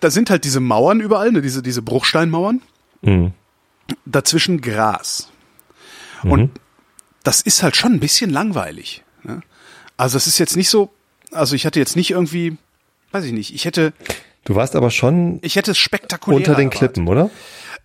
da sind halt diese Mauern überall, ne, diese, diese Bruchsteinmauern. Mhm. Dazwischen Gras. Und das ist halt schon ein bisschen langweilig. Ne? Also, es ist jetzt nicht so, also ich hatte jetzt nicht irgendwie, weiß ich nicht, ich hätte, Du warst aber schon ich hätte es spektakulär unter den Klippen, oder?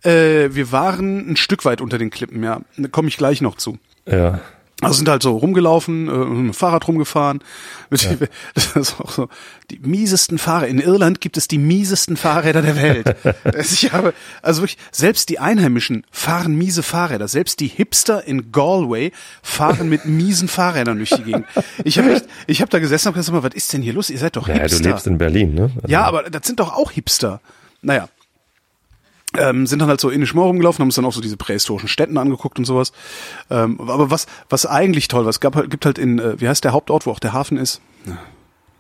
Äh, wir waren ein Stück weit unter den Klippen, ja. Da komme ich gleich noch zu. Ja. Also sind halt so rumgelaufen, äh, mit dem Fahrrad rumgefahren. Mit Das ist auch so die miesesten Fahrräder. In Irland gibt es die miesesten Fahrräder der Welt. Also ich habe, also wirklich, selbst die Einheimischen fahren miese Fahrräder. Selbst die Hipster in Galway fahren mit miesen Fahrrädern durch die Gegend. Ich habe ich habe da gesessen und gesagt, was ist denn hier los? Ihr seid doch Naja, du Hipster. lebst in Berlin, ne? Also, Ja, aber das sind doch auch Hipster. Naja. Ähm, sind dann halt so in Schmor rumgelaufen, haben uns dann auch so diese prähistorischen Städten angeguckt und sowas. Ähm, aber was, was eigentlich toll war, es gab halt, gibt halt in, äh, wie heißt der Hauptort, wo auch der Hafen ist?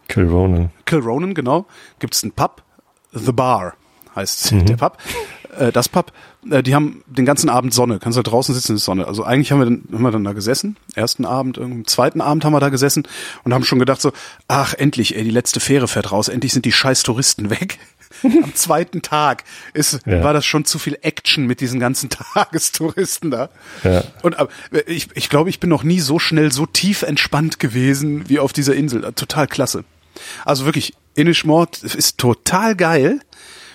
Kilronan. Kilronan, genau. Gibt es einen Pub, The Bar heißt der Pub. Äh, das Pub, äh, die haben den ganzen Abend Sonne. Kannst halt draußen sitzen, ist Sonne. Also eigentlich haben wir dann, haben wir dann da gesessen. Ersten Abend, irgendeinen zweiten Abend haben wir da gesessen und haben schon gedacht so, ach endlich, ey, die letzte Fähre fährt raus. Endlich sind die scheiß Touristen weg. Am zweiten Tag ist, Ja. war das schon zu viel Action mit diesen ganzen Tagestouristen da. Ja. Und aber, ich, ich glaube, ich bin noch nie so schnell, so tief entspannt gewesen wie auf dieser Insel. Total klasse. Also wirklich, Inishmore ist total geil,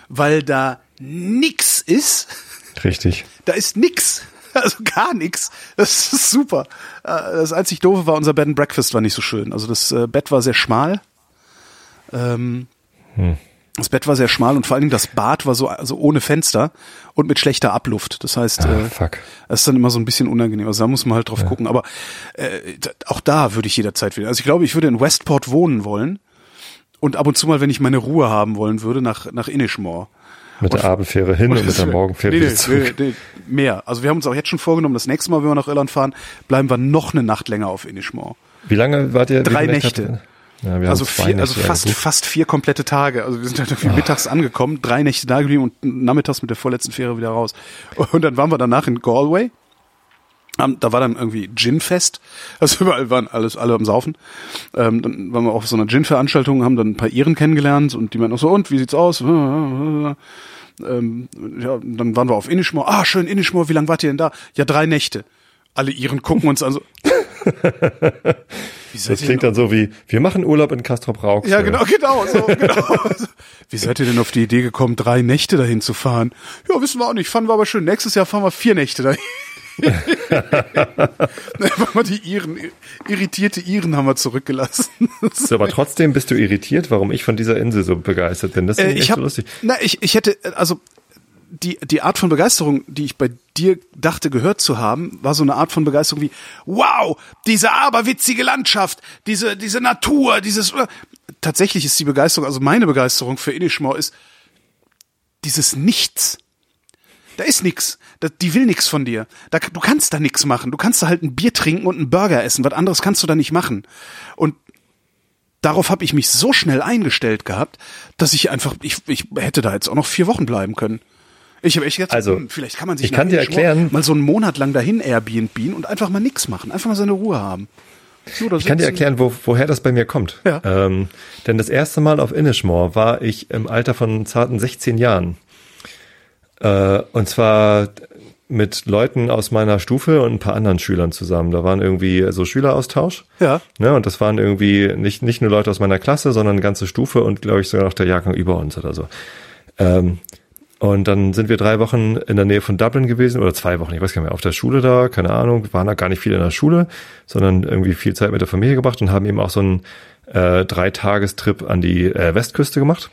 weil da nix ist. Richtig. Da ist nix. Also gar nix. Das ist super. Äh, Das einzig Doofe war, unser Bed and Breakfast war nicht so schön. Also das äh, Bett war sehr schmal. Ähm, Das Bett war sehr schmal und vor allen Dingen das Bad war so also ohne Fenster und mit schlechter Abluft. Das heißt, Ah, äh, das ist dann immer so ein bisschen unangenehm. Also da muss man halt drauf gucken. Aber äh, auch da würde ich jederzeit wieder. Also ich glaube, ich würde in Westport wohnen wollen und ab und zu mal, wenn ich meine Ruhe haben wollen würde, nach nach Inishmore. Mit der Abendfähre hin und mit der Morgenfähre nee, wieder zurück. nee, nee, mehr. Also wir haben uns auch jetzt schon vorgenommen, das nächste Mal, wenn wir nach Irland fahren, bleiben wir noch eine Nacht länger auf Inishmore. Wie lange wart ihr? Drei Nächte Nächte. Ja, Also vier, also fast fast vier komplette Tage. Also wir sind halt irgendwie mittags angekommen, drei Nächte da geblieben und nachmittags mit der vorletzten Fähre wieder raus. Und dann waren wir danach in Galway. Am- Da war dann irgendwie Gin-Fest. Also überall waren alles alle am Saufen. Ähm, dann waren wir auf so einer Gin-Veranstaltung, haben dann ein paar Iren kennengelernt und die meinten auch so, und wie sieht's aus? Ähm, ja, dann waren wir auf Inishmore. Ah, schön, Inishmore, wie lange wart ihr denn da? Ja, drei Nächte. Alle Iren gucken uns an so. Das klingt dann so wie, wir machen Urlaub in Castrop Rauxel. ja, genau, genau, so, genau. Wie seid ihr denn auf die Idee gekommen, drei Nächte dahin zu fahren? Ja, wissen wir auch nicht, fanden wir aber schön. Nächstes Jahr fahren wir vier Nächte dahin. Einfach mal die Iren, irritierte Iren haben wir zurückgelassen. So, aber trotzdem bist du irritiert, warum ich von dieser Insel so begeistert bin. Das ist Äh, echt ich so hab, lustig. na, ich, ich hätte, also die, die Art von Begeisterung, die ich bei dir dachte gehört zu haben, war so eine Art von Begeisterung wie, wow, diese aberwitzige Landschaft, diese, diese Natur, dieses, tatsächlich ist die Begeisterung, also meine Begeisterung für Inishmore ist dieses Nichts. Da ist. Da, die will nix von dir. Da, du kannst da nix machen. Du kannst da halt ein Bier trinken und einen Burger essen. Was anderes kannst du da nicht machen. Und darauf habe ich mich so schnell eingestellt gehabt, dass ich einfach, ich, ich hätte da jetzt auch noch vier Wochen bleiben können. Ich habe echt gedacht, Also, hm, vielleicht kann man sich ich kann dir erklären- mal so einen Monat lang dahin Airbnb und einfach mal nix machen, einfach mal seine Ruhe haben. So, Ich kann dir erklären, wo, woher das bei mir kommt. Ja. Ähm, denn das erste Mal auf Inishmore war ich im Alter von zarten 16 Jahren. Äh, und zwar mit Leuten aus meiner Stufe und ein paar anderen Schülern zusammen. Da waren irgendwie so Schüleraustausch. Ja. Ne, und das waren irgendwie nicht, nicht nur Leute aus meiner Klasse, sondern eine ganze Stufe und glaube ich sogar noch der Jahrgang über uns oder so. Ähm, und dann sind wir drei Wochen in der Nähe von Dublin gewesen oder zwei Wochen, ich weiß gar nicht mehr, auf der Schule da, keine Ahnung, waren da gar nicht viel in der Schule, sondern irgendwie viel Zeit mit der Familie gebracht und haben eben auch so einen äh, Dreitagestrip an die äh, Westküste gemacht.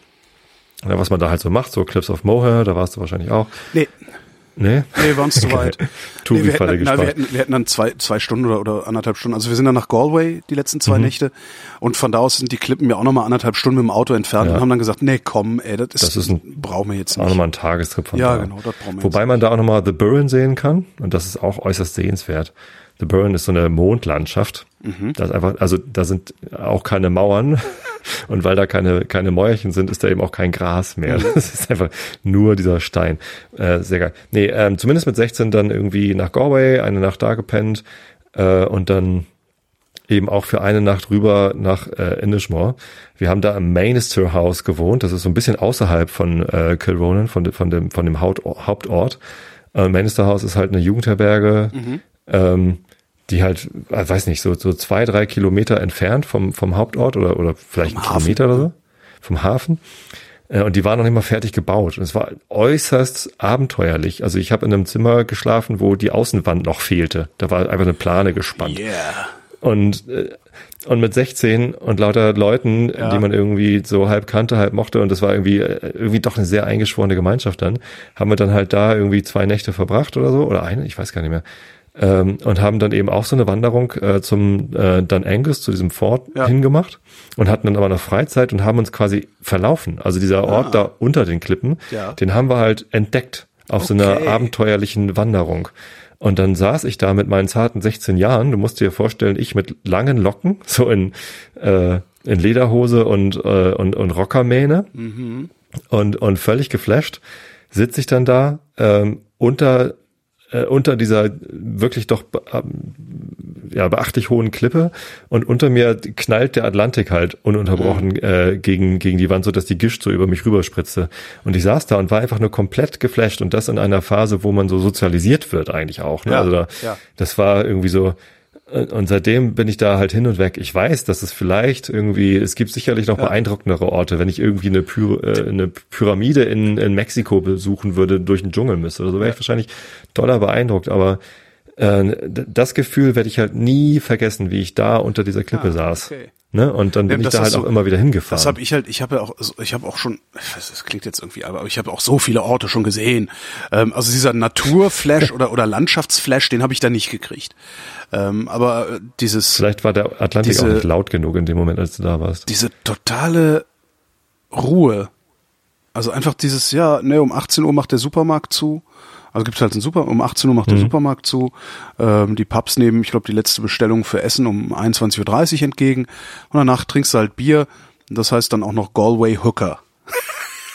Ja, was man da halt so macht, so Cliffs of Moher, da warst du wahrscheinlich auch. Nee, Nee? nee, war uns zu weit. Touri wir, hätten, na, wir, hätten, wir hätten dann zwei, zwei Stunden oder, oder anderthalb Stunden. Also wir sind dann nach Galway die letzten zwei Mhm. Nächte und von da aus sind die Klippen ja auch nochmal anderthalb Stunden mit dem Auto entfernt Ja. und haben dann gesagt, nee, komm, ey, das ist, Das ist ein- brauchen wir jetzt Auch nicht. nochmal ein Tagestrip von Ja, da. genau, das brauchen wir Wobei man da auch nochmal The Burren sehen kann und das ist auch äußerst sehenswert. The Burren ist so eine Mondlandschaft. Mhm. Da ist einfach, also da sind auch keine Mauern und weil da keine, keine Mäuerchen sind, ist da eben auch kein Gras mehr. Mhm. Das ist einfach nur dieser Stein. Äh, sehr geil. Nee, ähm, zumindest mit 16 dann irgendwie nach Galway, eine Nacht da gepennt äh, und dann eben auch für eine Nacht rüber nach äh, Inishmore. Wir haben da im Mainister House gewohnt. Das ist so ein bisschen außerhalb von äh, Kilronan, von, von dem, von dem Haupt, Hauptort. Äh, Mainister House ist halt eine Jugendherberge, ähm, die halt, äh, weiß nicht, so, so zwei, drei Kilometer entfernt vom, vom Hauptort oder, oder vielleicht Vom einen Hafen. Kilometer oder so, vom Hafen. Äh, Und die waren noch nicht mal fertig gebaut. Und es war äußerst abenteuerlich. Also ich habe in einem Zimmer geschlafen, wo die Außenwand noch fehlte. Da war einfach eine Plane gespannt. Yeah. Und, äh, und mit 16 und lauter Leuten, Ja. die man irgendwie so halb kannte, halb mochte, und das war irgendwie, irgendwie doch eine sehr eingeschworene Gemeinschaft dann, haben wir dann halt da irgendwie zwei Nächte verbracht oder so, oder eine, ich weiß gar nicht mehr. Ähm, und haben dann eben auch so eine Wanderung äh, zum äh, Dun Angus, zu diesem Fort Ja. hingemacht und hatten dann aber noch Freizeit und haben uns quasi verlaufen. Also dieser Ort da unter den Klippen, Ah. Ja. den haben wir halt entdeckt auf so einer Okay. abenteuerlichen Wanderung. Und dann saß ich da mit meinen zarten 16 Jahren. Du musst dir vorstellen, ich mit langen Locken, so in, äh, in Lederhose und, äh, und, und Rockermähne und, und völlig geflasht, sitze ich dann da ähm, unter, äh, unter dieser wirklich doch ähm, ja, beachtlich hohen Klippe und unter mir knallt der Atlantik halt ununterbrochen äh, gegen, gegen die Wand, so dass die Gischt so über mich rüberspritzte. Und ich saß da und war einfach nur komplett geflasht und das in einer Phase, wo man so sozialisiert wird eigentlich auch. Ne? Ja, also da, ja. das war irgendwie so, und seitdem bin ich da halt hin und weg. Ich weiß, dass es vielleicht irgendwie, es gibt sicherlich noch beeindruckendere Orte, wenn ich irgendwie eine, Py äh, eine Pyramide in, in Mexiko besuchen würde, durch den Dschungel müsste oder so, wäre ich wahrscheinlich doller beeindruckt. Aber äh, das Gefühl werde ich halt nie vergessen, wie ich da unter dieser Klippe Ah, saß. okay. Ne? Und dann bin Ja, ich da halt hast auch immer wieder hingefahren. Das habe ich halt, ich habe ja auch, ich habe auch schon, das klingt jetzt irgendwie, aber ich habe auch so viele Orte schon gesehen. Ähm, also dieser Naturflash oder oder Landschaftsflash, den habe ich da nicht gekriegt. Ähm, aber äh, dieses Vielleicht war der Atlantik Diese- auch nicht laut genug in dem Moment, als du da warst. diese totale Ruhe. Also einfach dieses, ja, ne, um 18 Uhr macht der Supermarkt zu. Also gibt's halt einen Super, um 18 Uhr macht der Supermarkt zu. Ähm, die Pubs nehmen, ich glaube, die letzte Bestellung für Essen um 21.30 Uhr entgegen. Und danach trinkst du halt Bier. Das heißt dann auch noch Galway Hooker.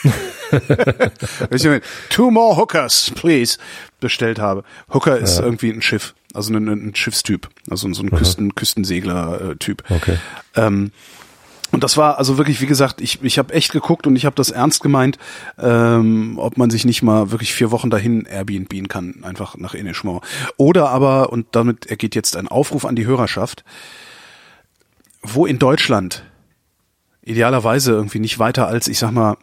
Two more hookers, please, bestellt habe. Hooker ist irgendwie ein Schiff, also ein, ein Schiffstyp, also so ein Küsten, Küstensegler-Typ. Okay. Ähm, und das war also wirklich, wie gesagt, ich, ich habe echt geguckt und ich habe das ernst gemeint, ähm, ob man sich nicht mal wirklich vier Wochen dahin Airbnb kann, einfach nach Inishmore. Oder aber, und damit ergeht jetzt ein Aufruf an die Hörerschaft, wo in Deutschland idealerweise irgendwie nicht weiter als, ich sag mal,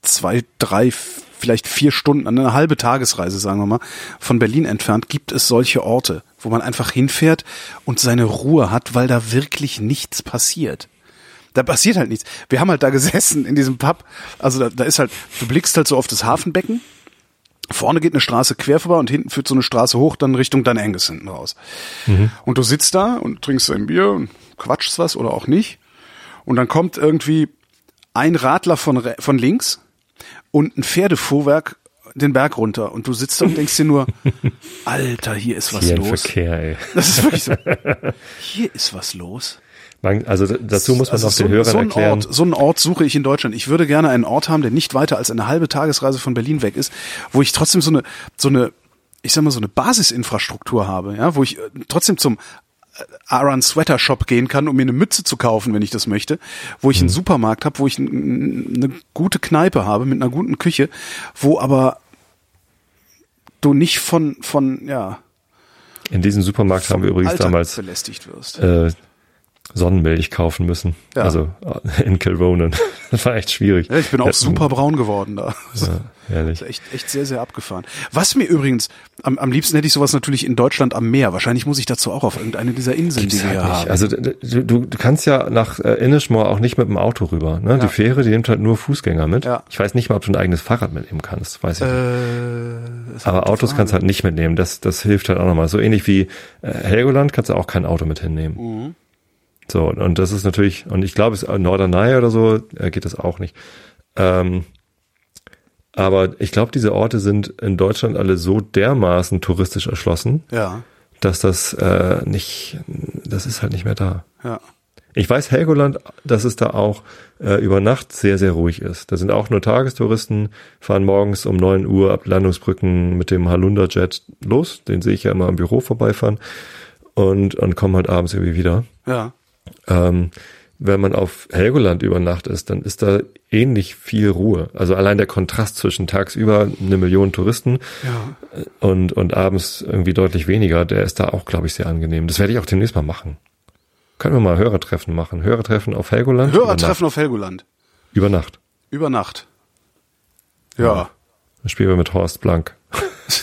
zwei, drei, vielleicht vier Stunden, eine halbe Tagesreise, sagen wir mal, von Berlin entfernt, gibt es solche Orte, wo man einfach hinfährt und seine Ruhe hat, weil da wirklich nichts passiert. Da passiert halt nichts. Wir haben halt da gesessen in diesem Pub. Also da, da ist halt, du blickst halt so auf das Hafenbecken. Vorne geht eine Straße quer vorbei und hinten führt so eine Straße hoch, dann Richtung Dan Angus hinten raus. Und du sitzt da und trinkst dein Bier und quatschst was oder auch nicht. Und dann kommt irgendwie ein Radler von, von links und ein Pferdefuhrwerk den Berg runter. Und du sitzt da und denkst dir nur, Alter, hier ist was Hier los. Verkehr, ey. Das ist wirklich so. Hier ist was los. Man, also dazu muss man Also auch den so, Hörern so erklären. Ort, so einen Ort suche ich in Deutschland. Ich würde gerne einen Ort haben, der nicht weiter als eine halbe Tagesreise von Berlin weg ist, wo ich trotzdem so eine, so eine, ich sag mal, so eine Basisinfrastruktur habe, ja, wo ich äh, trotzdem zum äh, Aran Sweater Shop gehen kann, um mir eine Mütze zu kaufen, wenn ich das möchte, wo ich einen Supermarkt habe, wo ich eine gute Kneipe habe mit einer guten Küche, wo aber du nicht von von ja In diesem Supermarkt haben wir übrigens Alltag damals belästigt wirst. äh, Sonnenmilch kaufen müssen. Ja. Also äh, in Kilronan. Das war echt schwierig. Ja, ich bin auch super braun geworden da. Ja, ehrlich. Echt, echt sehr, sehr abgefahren. Was mir übrigens, am, am liebsten hätte ich sowas natürlich in Deutschland am Meer. Wahrscheinlich muss ich dazu auch auf irgendeine dieser Inseln, Gibt's die wir halt nicht. haben. Also du, du kannst ja nach äh, Inishmore auch nicht mit dem Auto rüber. Ne? Die Fähre, die nimmt halt nur Fußgänger mit. Ja. Ich weiß nicht mal, ob du ein eigenes Fahrrad mitnehmen kannst. Weiß ich nicht. äh, ist Aber Autos Frage. kannst du halt nicht mitnehmen. Das, das hilft halt auch nochmal. So ähnlich wie äh, Helgoland kannst du auch kein Auto mit hinnehmen. Mhm. So, und das ist natürlich, und ich glaube, es ist Norderney oder so, äh, geht das auch nicht. Ähm, aber ich glaube, diese Orte sind in Deutschland alle so dermaßen touristisch erschlossen, Ja, dass das äh, nicht, das ist halt nicht mehr da. ja. Ich weiß Helgoland, dass es da auch äh, über Nacht sehr, sehr ruhig ist. Da sind auch nur Tagestouristen, fahren morgens um 9 Uhr ab Landungsbrücken mit dem Halunda-Jet los. Den sehe ich ja immer am Büro vorbeifahren und, und kommen halt abends irgendwie wieder. Ja. Ähm, wenn man auf Helgoland über Nacht ist, dann ist da ähnlich viel Ruhe. Also allein der Kontrast zwischen tagsüber eine Million Touristen Ja. und, und abends irgendwie deutlich weniger, der ist da auch, glaube ich, sehr angenehm. Das werde ich auch demnächst mal machen. Können wir mal Hörertreffen machen. Hörertreffen auf Helgoland. Hörertreffen auf Helgoland. Über Nacht. Über Nacht. Ja. Dann spielen wir mit Horst Blank.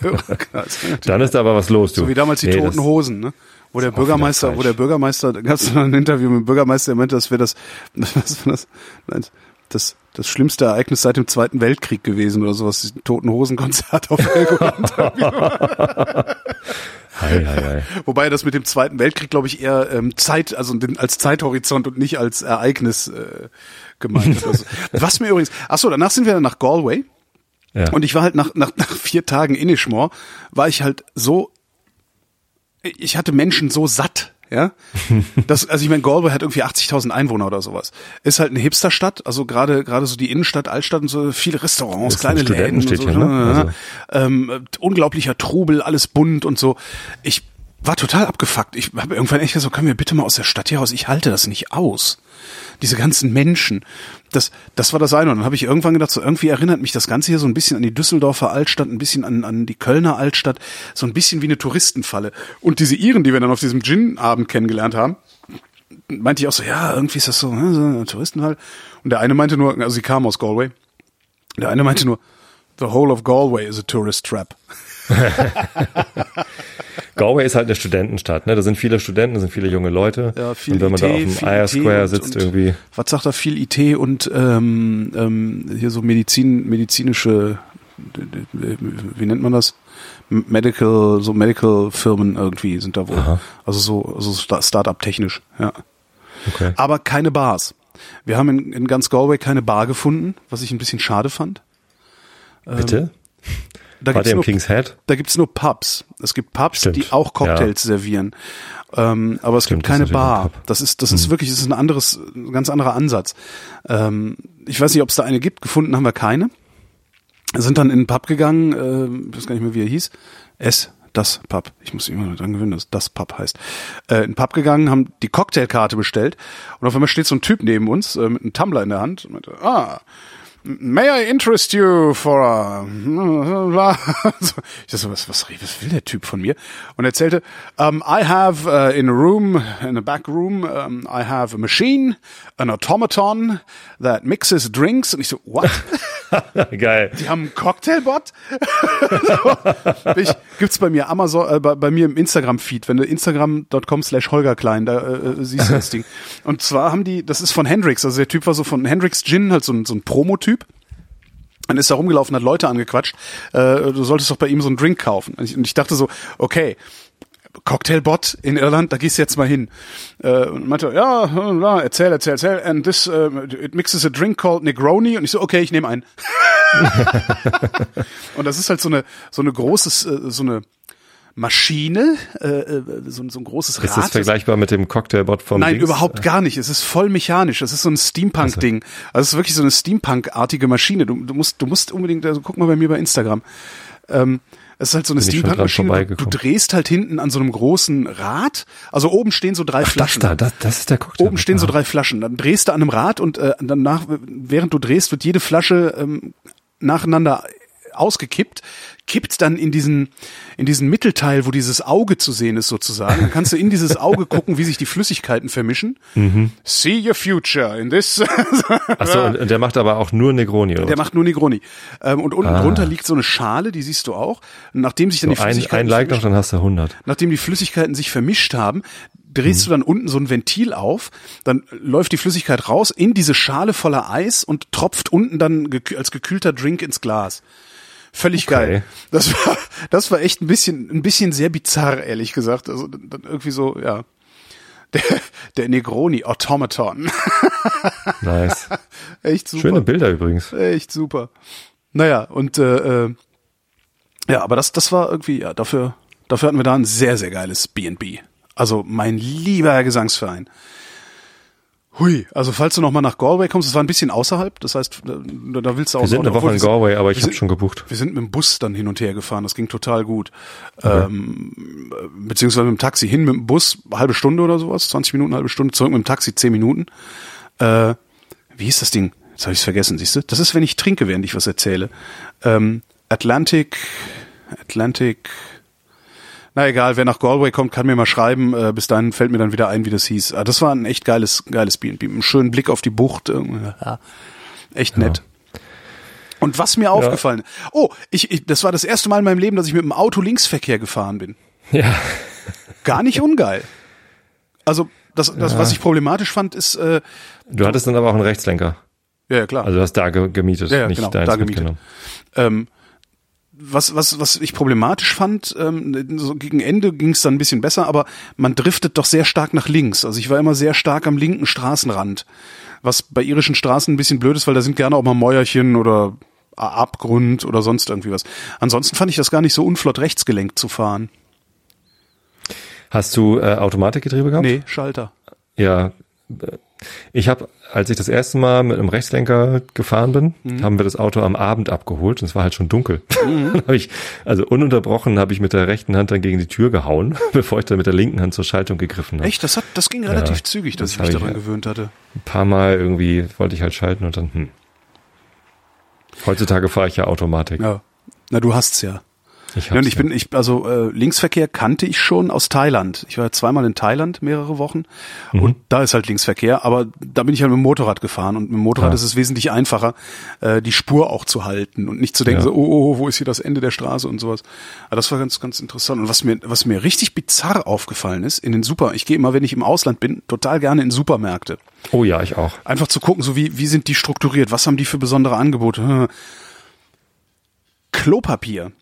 Hörerkreis. Dann ist da aber was los, du. So wie damals die Nee, Toten Hosen, ne? Wo der Bürgermeister, wo der Bürgermeister, da gab es noch ein Interview mit dem Bürgermeister, der meinte, das wäre das, was war das, Nein, das, das schlimmste Ereignis seit dem Zweiten Weltkrieg gewesen oder sowas, Toten Hosen Konzert auf Helgoland. Hei, hei, hei. Wobei das mit dem Zweiten Weltkrieg, glaube ich, eher ähm, Zeit, also als Zeithorizont und nicht als Ereignis äh, gemeint ist. Also, was mir übrigens, ach so, danach sind wir dann nach Galway Ja. und ich war halt nach, nach, nach vier Tagen in Ishmore, war ich halt so, ich hatte Menschen so satt, ja. Das, also ich meine, Galway hat irgendwie 80.000 Einwohner oder sowas. Ist halt eine Hipsterstadt, also gerade gerade so die Innenstadt, Altstadt und so viele Restaurants, kleine Läden und so. Studentenstädtchen, ne? Also- ähm, unglaublicher Trubel, alles bunt und so. Ich war total abgefuckt. Ich habe irgendwann echt gesagt, so, können wir bitte mal aus der Stadt hier raus? Ich halte das nicht aus. Diese ganzen Menschen. Das, das war das eine. Und dann habe ich irgendwann gedacht, so irgendwie erinnert mich das Ganze hier so ein bisschen an die Düsseldorfer Altstadt, ein bisschen an, an die Kölner Altstadt, so ein bisschen wie eine Touristenfalle. Und diese Iren, die wir dann auf diesem Gin-Abend kennengelernt haben, meinte ich auch so, ja, irgendwie ist das so, ne, so eine Touristenfalle. Und der eine meinte nur, also sie kam aus Galway, der eine meinte nur, the whole of Galway is a tourist trap. Galway ist halt eine Studentenstadt, ne? Da sind viele Studenten, da sind viele junge Leute. Ja, viel und wenn man IT, da auf dem IT Square sitzt und- irgendwie. Was sagt er? Viel IT und ähm, ähm, hier so Medizin, medizinische, wie nennt man das? Medical, so Medical Firmen irgendwie sind da wohl. Aha. Also so, also Sta- Start-up technisch, ja. Okay. Aber keine Bars. Wir haben in, in ganz Galway keine Bar gefunden, was ich ein bisschen schade fand. Bitte? Da War gibt's nur, King's Head? da gibt's nur Pubs. Es gibt Pubs, Stimmt. die auch Cocktails servieren. Ähm, aber es Stimmt, gibt keine Bar. Das ist, das ist wirklich, das ist ein anderes, ein ganz anderer Ansatz. Ähm, ich weiß nicht, ob es da eine gibt. Gefunden haben wir keine. Sind dann in einen Pub gegangen, äh, ich weiß gar nicht mehr, wie er hieß. S, das Pub. Ich muss immer dran gewöhnen, dass das Pub heißt. Äh, in einen Pub gegangen, haben die Cocktailkarte bestellt und auf einmal steht so ein Typ neben uns äh, mit einem Tumbler in der Hand und meinte, ah, May I interest you for a... Ich dachte so, was, was, was will der Typ von mir? Und er erzählte, um, I have uh, in a room, in a back room, um, I have a machine, an automaton that mixes drinks. Und ich so, what? Geil. Die haben einen Cocktailbot? ich, gibt's bei mir Amazon, äh, bei, bei mir im Instagram-Feed, wenn du instagram.com slash Holger Klein, da äh, äh, siehst du das Ding. Und zwar haben die, das ist von Hendrix, also der Typ war so von Hendrix Gin, halt so ein, so ein Promo-Typ. Dann ist er rumgelaufen, hat Leute angequatscht, äh, du solltest doch bei ihm so einen Drink kaufen. Und ich, und ich dachte so, okay, Cocktailbot in Irland, da gehst du jetzt mal hin. Äh, und meinte, ja, ja, erzähl, erzähl, erzähl. And this, uh, it mixes a drink called Negroni. Und ich so, okay, ich nehme einen. und das ist halt so eine, so eine großes, äh, so eine Maschine, äh, äh, so, so ein großes Rad. Ist das vergleichbar mit dem Cocktailbot vom Nein, Dings? überhaupt gar nicht. Es ist voll mechanisch. Es ist so ein Steampunk-Ding. Also es ist wirklich so eine Steampunk-artige Maschine. Du, du musst, du musst unbedingt, also guck mal bei mir bei Instagram. Ähm, es ist halt so eine Steampunk-Maschine. Du, du drehst halt hinten an so einem großen Rad. Also oben stehen so drei Das Flaschen. da, das, das ist der Cocktail. Oben stehen so drei Flaschen. Dann drehst du an einem Rad und äh, danach, während du drehst, wird jede Flasche ähm, nacheinander ausgekippt, kippt dann in diesen in diesen Mittelteil, wo dieses Auge zu sehen ist sozusagen. Dann kannst du in dieses Auge gucken, wie sich die Flüssigkeiten vermischen. Mhm. See your future in this. Achso, und und der macht aber auch nur Negroni, oder? Der macht nur Negroni. Ähm, und unten Ah. drunter liegt so eine Schale, die siehst du auch. Und nachdem sich dann die so ein, Flüssigkeiten ein Like noch, dann hast du 100. nachdem die Flüssigkeiten sich vermischt haben, drehst du dann unten so ein Ventil auf, dann läuft die Flüssigkeit raus in diese Schale voller Eis und tropft unten dann als gekühlter Drink ins Glas. Völlig Okay. geil. Das war, das war echt ein bisschen, ein bisschen sehr bizarr, ehrlich gesagt. Also dann irgendwie so, ja. Der, der Negroni Automaton. Nice. echt super. Schöne Bilder übrigens. Echt super. Naja, und äh, äh, ja, aber das, das war irgendwie, ja, dafür, dafür hatten wir da ein sehr, sehr geiles B&B. Also mein lieber Herr Gesangsverein. Hui, also falls du noch mal nach Galway kommst, es war ein bisschen außerhalb, das heißt, da, da willst du auch Wir sind eine Woche in Galway, aber ich habe schon gebucht. Wir sind mit dem Bus dann hin und her gefahren, das ging total gut. Ähm, beziehungsweise mit dem Taxi hin mit dem Bus, halbe Stunde oder sowas, 20 Minuten, halbe Stunde, zurück mit dem Taxi, 10 Minuten. Äh, wie ist das Ding? Jetzt habe ich es vergessen, siehst du? Das ist, wenn ich trinke, während ich was erzähle. Ähm, Atlantic, Atlantic, na egal, wer nach Galway kommt, kann mir mal schreiben. Äh, bis dahin fällt mir dann wieder ein, wie das hieß. Ah, das war ein echt geiles, geiles B&B. Einen schönen Blick auf die Bucht. irgendwie. Ja, echt nett. Und was mir aufgefallen, oh, ich, ich, das war das erste Mal in meinem Leben, dass ich mit dem Auto Linksverkehr gefahren bin. Ja. Gar nicht ungeil. Also das, das was ich problematisch fand, ist, äh, Du hattest dann aber auch einen Rechtslenker. ja, ja klar. Also du hast da ge gemietet, Ja, ja, nicht genau, da gemietet. Ähm, was, was, was ich problematisch fand, ähm, so gegen Ende ging es dann ein bisschen besser, aber man driftet doch sehr stark nach links. Also ich war immer sehr stark am linken Straßenrand. Was bei irischen Straßen ein bisschen blöd ist, weil da sind gerne auch mal Mäuerchen oder Abgrund oder sonst irgendwie was. Ansonsten fand ich das gar nicht so unflott rechtsgelenkt zu fahren. Hast du äh, Automatikgetriebe gehabt? Nee, Schalter. Ja. Ich habe, als ich das erste Mal mit einem Rechtslenker gefahren bin, Mhm. haben wir das Auto am Abend abgeholt und es war halt schon dunkel. Dann hab ich, also ununterbrochen habe ich mit der rechten Hand dann gegen die Tür gehauen, bevor ich dann mit der linken Hand zur Schaltung gegriffen habe. Echt? Das hat, das ging relativ Ja, zügig, dass das ich mich hab ich, daran ja. gewöhnt hatte. Ein paar Mal irgendwie wollte ich halt schalten und dann, hm. Heutzutage fahre ich ja Automatik. Ja. Na, du hast's ja. Ich Ja, und ich bin, ich, also äh, Linksverkehr kannte ich schon aus Thailand. Ich war zweimal in Thailand mehrere Wochen Mhm. und da ist halt Linksverkehr, aber da bin ich halt mit dem Motorrad gefahren und mit dem Motorrad Ja. ist es wesentlich einfacher, äh, die Spur auch zu halten und nicht zu denken, Ja. so, oh, oh, oh, wo ist hier das Ende der Straße und sowas. Aber das war ganz, ganz interessant. Und was mir, was mir richtig bizarr aufgefallen ist, in den Super, ich gehe immer, wenn ich im Ausland bin, total gerne in Supermärkte. Oh ja, ich auch. Einfach zu gucken, so wie, wie sind die strukturiert, was haben die für besondere Angebote. Klopapier,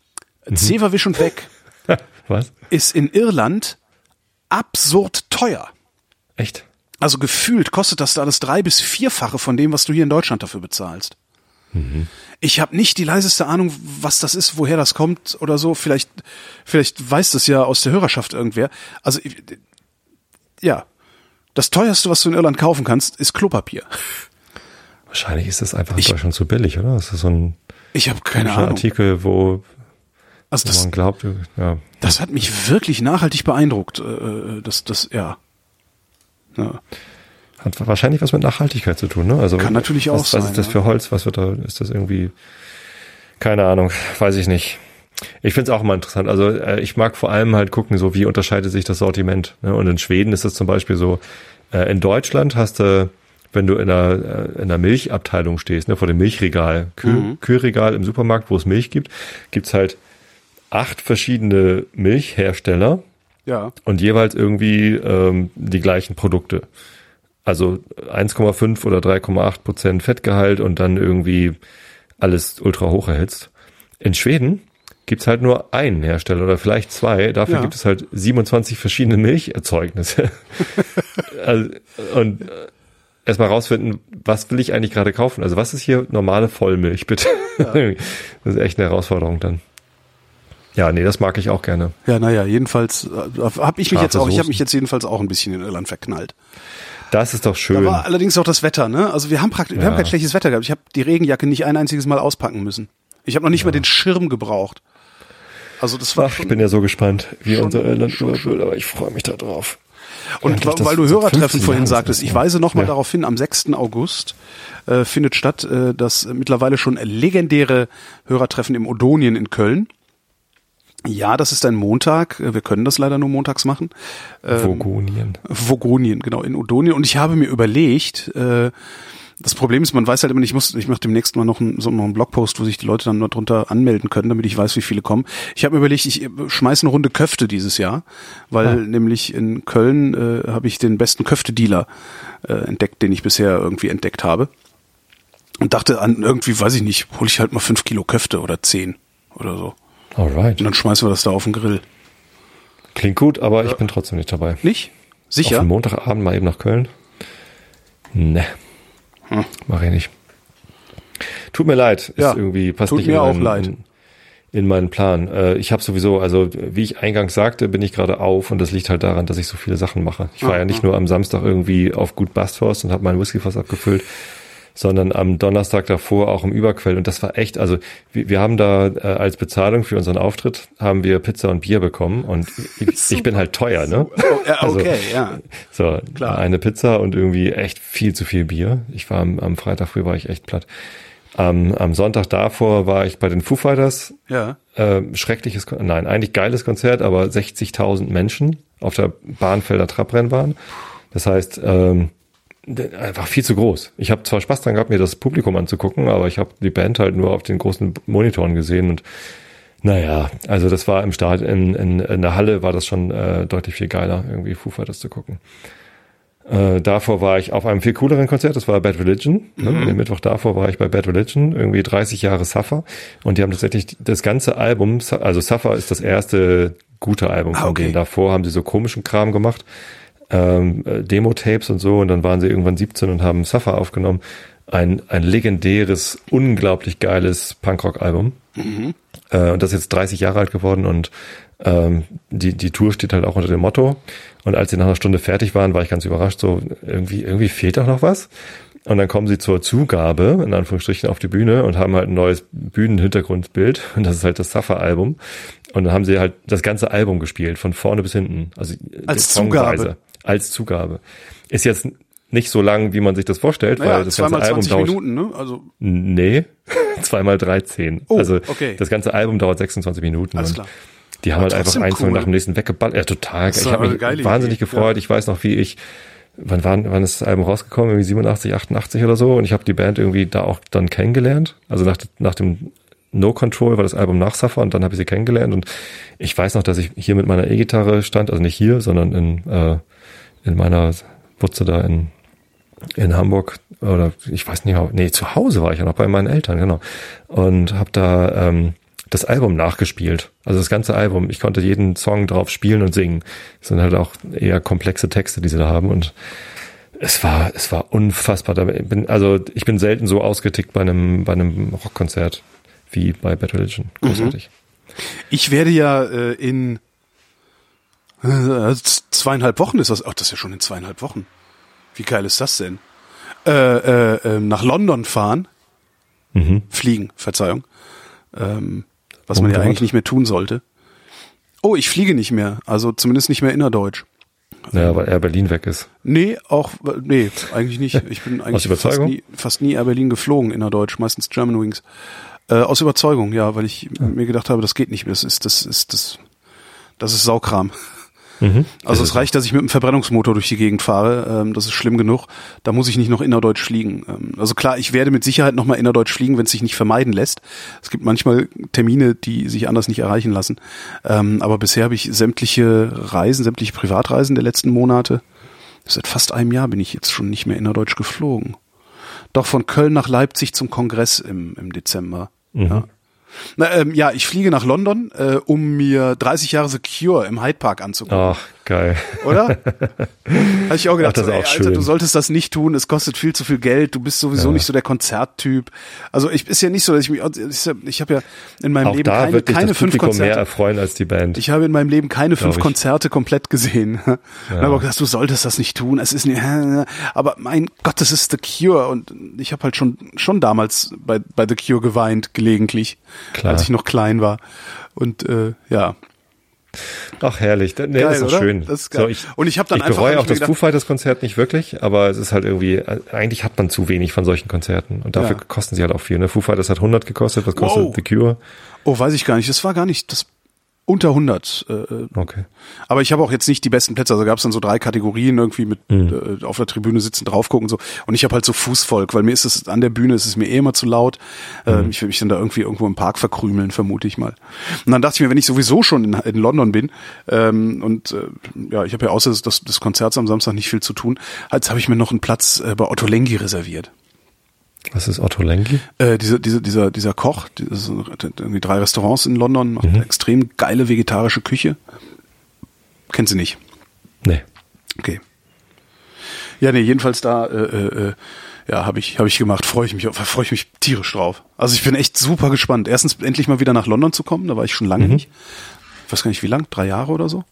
Mhm. Zewa-Wisch und weg, Was? ist in Irland absurd teuer. Echt? Also gefühlt kostet das da das drei- bis vierfache von dem, was du hier in Deutschland dafür bezahlst. Ich habe nicht die leiseste Ahnung, was das ist, woher das kommt oder so. Vielleicht, vielleicht weiß das ja aus der Hörerschaft irgendwer. Also ja, das teuerste, was du in Irland kaufen kannst, ist Klopapier. Wahrscheinlich ist das einfach in Ich- Deutschland zu billig, oder? Das ist so ein Ich habe keine Ahnung. Artikel, wo Also das, man glaubt, ja. das hat mich wirklich nachhaltig beeindruckt. äh, äh, Das, das, ja. ja. Hat wahrscheinlich was mit Nachhaltigkeit zu tun, ne? Also Kann natürlich auch was, Was sein, ist das für Holz? Was wird da? Ist das irgendwie? Keine Ahnung, weiß ich nicht. Ich finde es auch immer interessant. Also äh, ich mag vor allem halt gucken, so wie unterscheidet sich das Sortiment. Ne? Und in Schweden ist es zum Beispiel so: äh, In Deutschland hast du, wenn du in einer, äh, in einer Milchabteilung stehst, ne, vor dem Milchregal, Kühl, Mhm. Kühlregal im Supermarkt, wo es Milch gibt, gibt's halt acht verschiedene Milchhersteller Ja. und jeweils irgendwie ähm, die gleichen Produkte. Also 1,5 oder 3,8 Prozent Fettgehalt und dann irgendwie alles ultra hoch erhitzt. In Schweden gibt's halt nur einen Hersteller oder vielleicht zwei. Dafür Ja. gibt es halt 27 verschiedene Milcherzeugnisse. also, und äh, erstmal rausfinden, was will ich eigentlich gerade kaufen? Also was ist hier normale Vollmilch, bitte? das ist echt eine Herausforderung dann. Ja, nee, das mag ich auch gerne. Ja, naja, jedenfalls äh, habe ich mich jetzt auch, ich habe mich jetzt jedenfalls auch ein bisschen in Irland verknallt. Das ist doch Da schön. war allerdings auch das Wetter, ne? Also wir haben praktisch, wir Ja. haben kein schlechtes Wetter gehabt. Ich habe die Regenjacke nicht ein einziges Mal auspacken müssen. Ich habe noch nicht mal den Schirm gebraucht. Also das war Ach, ich bin ja so gespannt, wie schon- unser Irland wird, aber ich freue mich da drauf. Und das weil du Hörertreffen 15 vorhin sagtest, ich ja. weise nochmal Ja. darauf hin, am 6. August äh, findet statt äh, das mittlerweile schon legendäre Hörertreffen im Odonien in Köln. Ja, das ist ein Montag. Äh, Wir können das leider nur montags machen. Ähm, Vogonien. Vogonien, genau, in Odonien. Und ich habe mir überlegt, äh, das Problem ist, man weiß halt immer nicht, ich muss, ich mache demnächst mal noch einen, so noch einen Blogpost, wo sich die Leute dann nur drunter anmelden können, damit ich weiß, wie viele kommen. Ich habe mir überlegt, ich schmeiße eine Runde Köfte dieses Jahr, weil Ah. nämlich in Köln äh, habe ich den besten Köfte-Dealer äh, entdeckt, den ich bisher irgendwie entdeckt habe. Und dachte an irgendwie, weiß ich nicht, hole ich halt mal fünf Kilo Köfte oder zehn oder so. Alright. Und dann schmeißen wir das da auf den Grill. Klingt gut, aber ich bin trotzdem nicht dabei. Nicht? Auf Sicher? den Montagabend mal eben nach Köln? Ne. Hm. Mach ich nicht. Tut mir leid. Ist Ja, irgendwie passt tut nicht mir in auch meinen, leid. In, in meinen Plan. Äh, ich habe sowieso, also wie ich eingangs sagte, bin ich gerade auf und das liegt halt daran, dass ich so viele Sachen mache. Ich war Ah, ja nicht nur am Samstag irgendwie auf Gut Bastforst und habe meinen Whiskyfass abgefüllt, sondern am Donnerstag davor auch im Überquell. Und das war echt, also wir, wir haben da äh, als Bezahlung für unseren Auftritt haben wir Pizza und Bier bekommen und ich, ich bin halt teuer, ne? Oh, Also, okay, ja. So, Klar. eine Pizza und irgendwie echt viel zu viel Bier. Ich war am, am Freitag früh war ich echt platt. Am, am Sonntag davor war ich bei den Foo Fighters. Ja. Äh, schreckliches, nein, eigentlich geiles Konzert, aber 60.000 Menschen auf der Bahnfelder Trabrennbahn. Das heißt, ähm, einfach viel zu groß. Ich habe zwar Spaß dran gehabt, mir das Publikum anzugucken, aber ich habe die Band halt nur auf den großen Monitoren gesehen und naja, also das war im Start in, in, in der Halle war das schon äh, deutlich viel geiler, irgendwie Foo Fighters zu gucken. Äh, davor war ich auf einem viel cooleren Konzert, das war Bad Religion. Ne? Den Mittwoch davor war ich bei Bad Religion, irgendwie 30 Jahre Suffer. Und die haben tatsächlich das ganze Album, also Suffer ist das erste gute Album Ah, von okay. denen. Davor haben sie so komischen Kram gemacht, ähm, äh, Demo-Tapes und so. Und dann waren sie irgendwann 17 und haben Suffer aufgenommen. Ein, ein legendäres, unglaublich geiles Punkrock-Album. Äh, und das ist jetzt 30 Jahre alt geworden und ähm, die, die Tour steht halt auch unter dem Motto. Und als sie nach einer Stunde fertig waren, war ich ganz überrascht, so irgendwie, irgendwie fehlt doch noch was. Und dann kommen sie zur Zugabe, in Anführungsstrichen, auf die Bühne und haben halt ein neues Bühnenhintergrundbild. Und das ist halt das Suffer-Album. Und dann haben sie halt das ganze Album gespielt, von vorne bis hinten. Also Als. Zugabe. Als Zugabe. Ist jetzt nicht so lang, wie man sich das vorstellt, Naja, weil das ganze Album 20 dauert. Minuten, ne? Also, Nee, zweimal 13. Oh, also okay. das ganze Album dauert 26 Minuten. Alles klar. Die haben halt einfach eins cool. nach dem nächsten weggeballert. Ja, total. Ich habe mich wahnsinnig Idee, gefreut. Ich weiß noch, wie ich, wann, wann, wann ist das Album rausgekommen? Irgendwie 87, 88 oder so. Und ich habe die Band irgendwie da auch dann kennengelernt. Also nach, nach dem No Control war das Album nach Suffer und dann habe ich sie kennengelernt. Und ich weiß noch, dass ich hier mit meiner E-Gitarre stand, also nicht hier, sondern in, äh, in meiner Wutze da in, in Hamburg oder ich weiß nicht, nee, zu Hause war ich ja noch bei meinen Eltern, genau. Und habe da ähm, das Album nachgespielt. Also das ganze Album. Ich konnte jeden Song drauf spielen und singen. Das sind halt auch eher komplexe Texte, die sie da haben. Und es war, es war unfassbar. Bin, also ich bin selten so ausgetickt bei einem, bei einem Rockkonzert wie bei Bad Religion. Großartig. ich werde ja äh, in zweieinhalb Wochen ist das. Ach, das ist ja schon in zweieinhalb Wochen. Wie geil ist das denn? Äh, äh, äh, nach London fahren. Mhm. Fliegen, Verzeihung. Ähm, was man ja eigentlich nicht mehr tun sollte. Oh, ich fliege nicht mehr. Also zumindest nicht mehr innerdeutsch. Ja, weil Air Berlin weg ist. Nee, auch, nee, eigentlich nicht. Ich bin eigentlich fast nie, fast nie Air Berlin geflogen innerdeutsch, meistens German Wings. Äh, aus Überzeugung, ja, weil ich mir gedacht habe, das geht nicht mehr. Das ist, das ist, das, das ist Saukram. Mhm. Also es reicht, dass ich mit einem Verbrennungsmotor durch die Gegend fahre. Ähm, das ist schlimm genug. Da muss ich nicht noch innerdeutsch fliegen. Ähm, also klar, ich werde mit Sicherheit nochmal innerdeutsch fliegen, wenn es sich nicht vermeiden lässt. Es gibt manchmal Termine, die sich anders nicht erreichen lassen. Ähm, aber bisher habe ich sämtliche Reisen, sämtliche Privatreisen der letzten Monate, seit fast einem Jahr bin ich jetzt schon nicht mehr innerdeutsch geflogen. Doch von Köln nach Leipzig zum Kongress im, im Dezember. Mhm. Ja. Na, ähm, ja, ich fliege nach London, äh, um mir 30 Jahre The Cure im Hyde Park anzugucken. Ach, geil. Oder? Habe ich auch gedacht, Ach, das so, ey, auch Alter, schön. du solltest das nicht tun, es kostet viel zu viel Geld, du bist sowieso Ja. nicht so der Konzerttyp. Also ich ist ja nicht so, dass ich mich, ich, ich habe ja in meinem Auch Leben da keine, wird keine das fünf Publikum mehr Konzerte. erfreuen als die Band. Ich habe in meinem Leben keine fünf ich. Konzerte komplett gesehen. Und habe auch gedacht, du solltest das nicht tun. Es ist nicht, aber mein Gott, das ist The Cure und ich habe halt schon schon damals bei bei The Cure geweint gelegentlich, Klar. als ich noch klein war. Und äh, ja, Ach, herrlich. Nee, Geil, das ist doch oder? schön. Das ist geil. So, ich, Und ich hab dann ich einfach- bereue auch das gedacht- Foo Fighters Konzert nicht wirklich, aber es ist halt irgendwie, äh, eigentlich hat man zu wenig von solchen Konzerten. Und dafür Ja. kosten sie halt auch viel. Ne? Foo Fighters hat 100 gekostet, was kostet Wow. The Cure? oh, weiß ich gar nicht. Das war gar nicht das unter 100. Äh, äh, Okay. Aber ich habe auch jetzt nicht die besten Plätze. Also gab es dann so drei Kategorien irgendwie mit Mhm. äh, auf der Tribüne sitzen, drauf gucken und so. Und ich habe halt so Fußvolk, weil mir ist es an der Bühne ist es mir eh immer zu laut. Mhm. Äh, ich will mich dann da irgendwie irgendwo im Park verkrümeln, vermute ich mal. Und dann dachte ich mir, wenn ich sowieso schon in, in London bin ähm, und äh, ja, ich habe ja außer des, des Konzerts am Samstag nicht viel zu tun, jetzt habe ich mir noch einen Platz äh, bei Otto Lengi reserviert. Was ist Otto Lengi? Äh, dieser, dieser, dieser, dieser Koch, irgendwie drei Restaurants in London, macht Mhm. eine extrem geile vegetarische Küche. Kennt sie nicht. Nee. Okay. Ja, nee, jedenfalls da, äh, äh, äh, ja, habe ich, habe ich gemacht. Freue ich mich, freue ich mich tierisch drauf. Also ich bin echt super gespannt. Erstens endlich mal wieder nach London zu kommen. Da war ich schon Mhm. lange nicht. Ich weiß gar nicht, wie lang, drei Jahre oder so.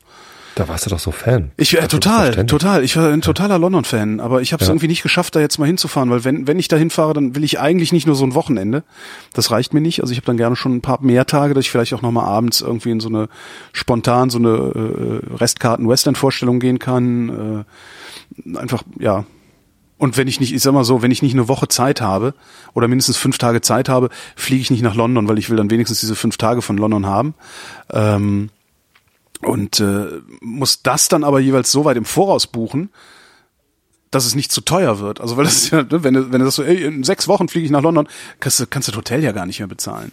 Da warst du doch so Fan. Ich äh, total, total. Ich war ein totaler London-Fan, aber ich habe es Ja. irgendwie nicht geschafft, da jetzt mal hinzufahren, weil wenn wenn ich da hinfahre, dann will ich eigentlich nicht nur so ein Wochenende. Das reicht mir nicht. Also ich habe dann gerne schon ein paar mehr Tage, dass ich vielleicht auch noch mal abends irgendwie in so eine spontan so eine äh, Restkarten-Western-Vorstellung gehen kann. Äh, einfach ja. Und wenn ich nicht, ich sag mal so, wenn ich nicht eine Woche Zeit habe oder mindestens fünf Tage Zeit habe, fliege ich nicht nach London, weil ich will dann wenigstens diese fünf Tage von London haben. Ähm, und äh, muss das dann aber jeweils so weit im Voraus buchen, dass es nicht zu teuer wird. Also weil das ist ja, ne, wenn du, wenn du das so, ey, in sechs Wochen fliege ich nach London, kannst du, kannst du das Hotel ja gar nicht mehr bezahlen.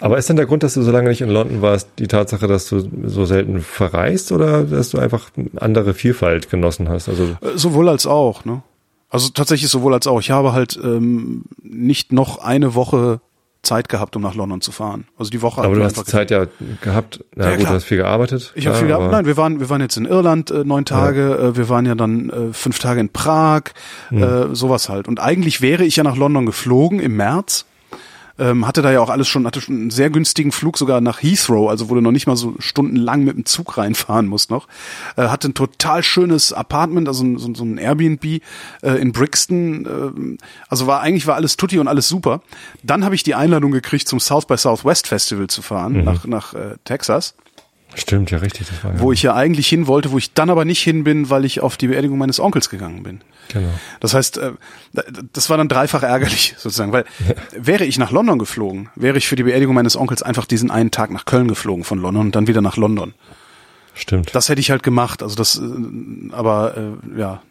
Aber ist denn der Grund, dass du so lange nicht in London warst, die Tatsache, dass du so selten verreist oder dass du einfach andere Vielfalt genossen hast? Also Äh, Sowohl als auch, ne? Also tatsächlich sowohl als auch. Ich habe halt ähm, nicht noch eine Woche Zeit gehabt, um nach London zu fahren. Also die Woche. aber du hast Zeit ja gehabt. Na Ja, gut, klar. du hast viel gearbeitet. Ich habe viel aber- Nein, wir waren, wir waren jetzt in Irland äh, neun Tage, äh, wir waren ja dann äh, fünf Tage in Prag, äh, sowas halt. Und eigentlich wäre ich ja nach London geflogen im März. Ähm, hatte da ja auch alles schon, hatte schon einen sehr günstigen Flug sogar nach Heathrow, also wo du noch nicht mal so stundenlang mit dem Zug reinfahren musst noch. Äh, hatte ein total schönes Apartment, also ein- so, so ein Airbnb äh, in Brixton. ähm, also war eigentlich war alles tutti und alles super. Dann habe ich die Einladung gekriegt, zum South by Southwest Festival zu fahren nach nach äh, Texas. Stimmt, ja, richtig. Das war ja wo ich ja eigentlich hin wollte, wo ich dann aber nicht hin bin, weil ich auf die Beerdigung meines Onkels gegangen bin. Genau. Das heißt, äh, das war dann dreifach ärgerlich sozusagen, weil wäre ich nach London geflogen, wäre ich für die Beerdigung meines Onkels einfach diesen einen Tag nach Köln geflogen von London und dann wieder nach London. Stimmt. Das hätte ich halt gemacht. Also das, äh, aber äh, ja.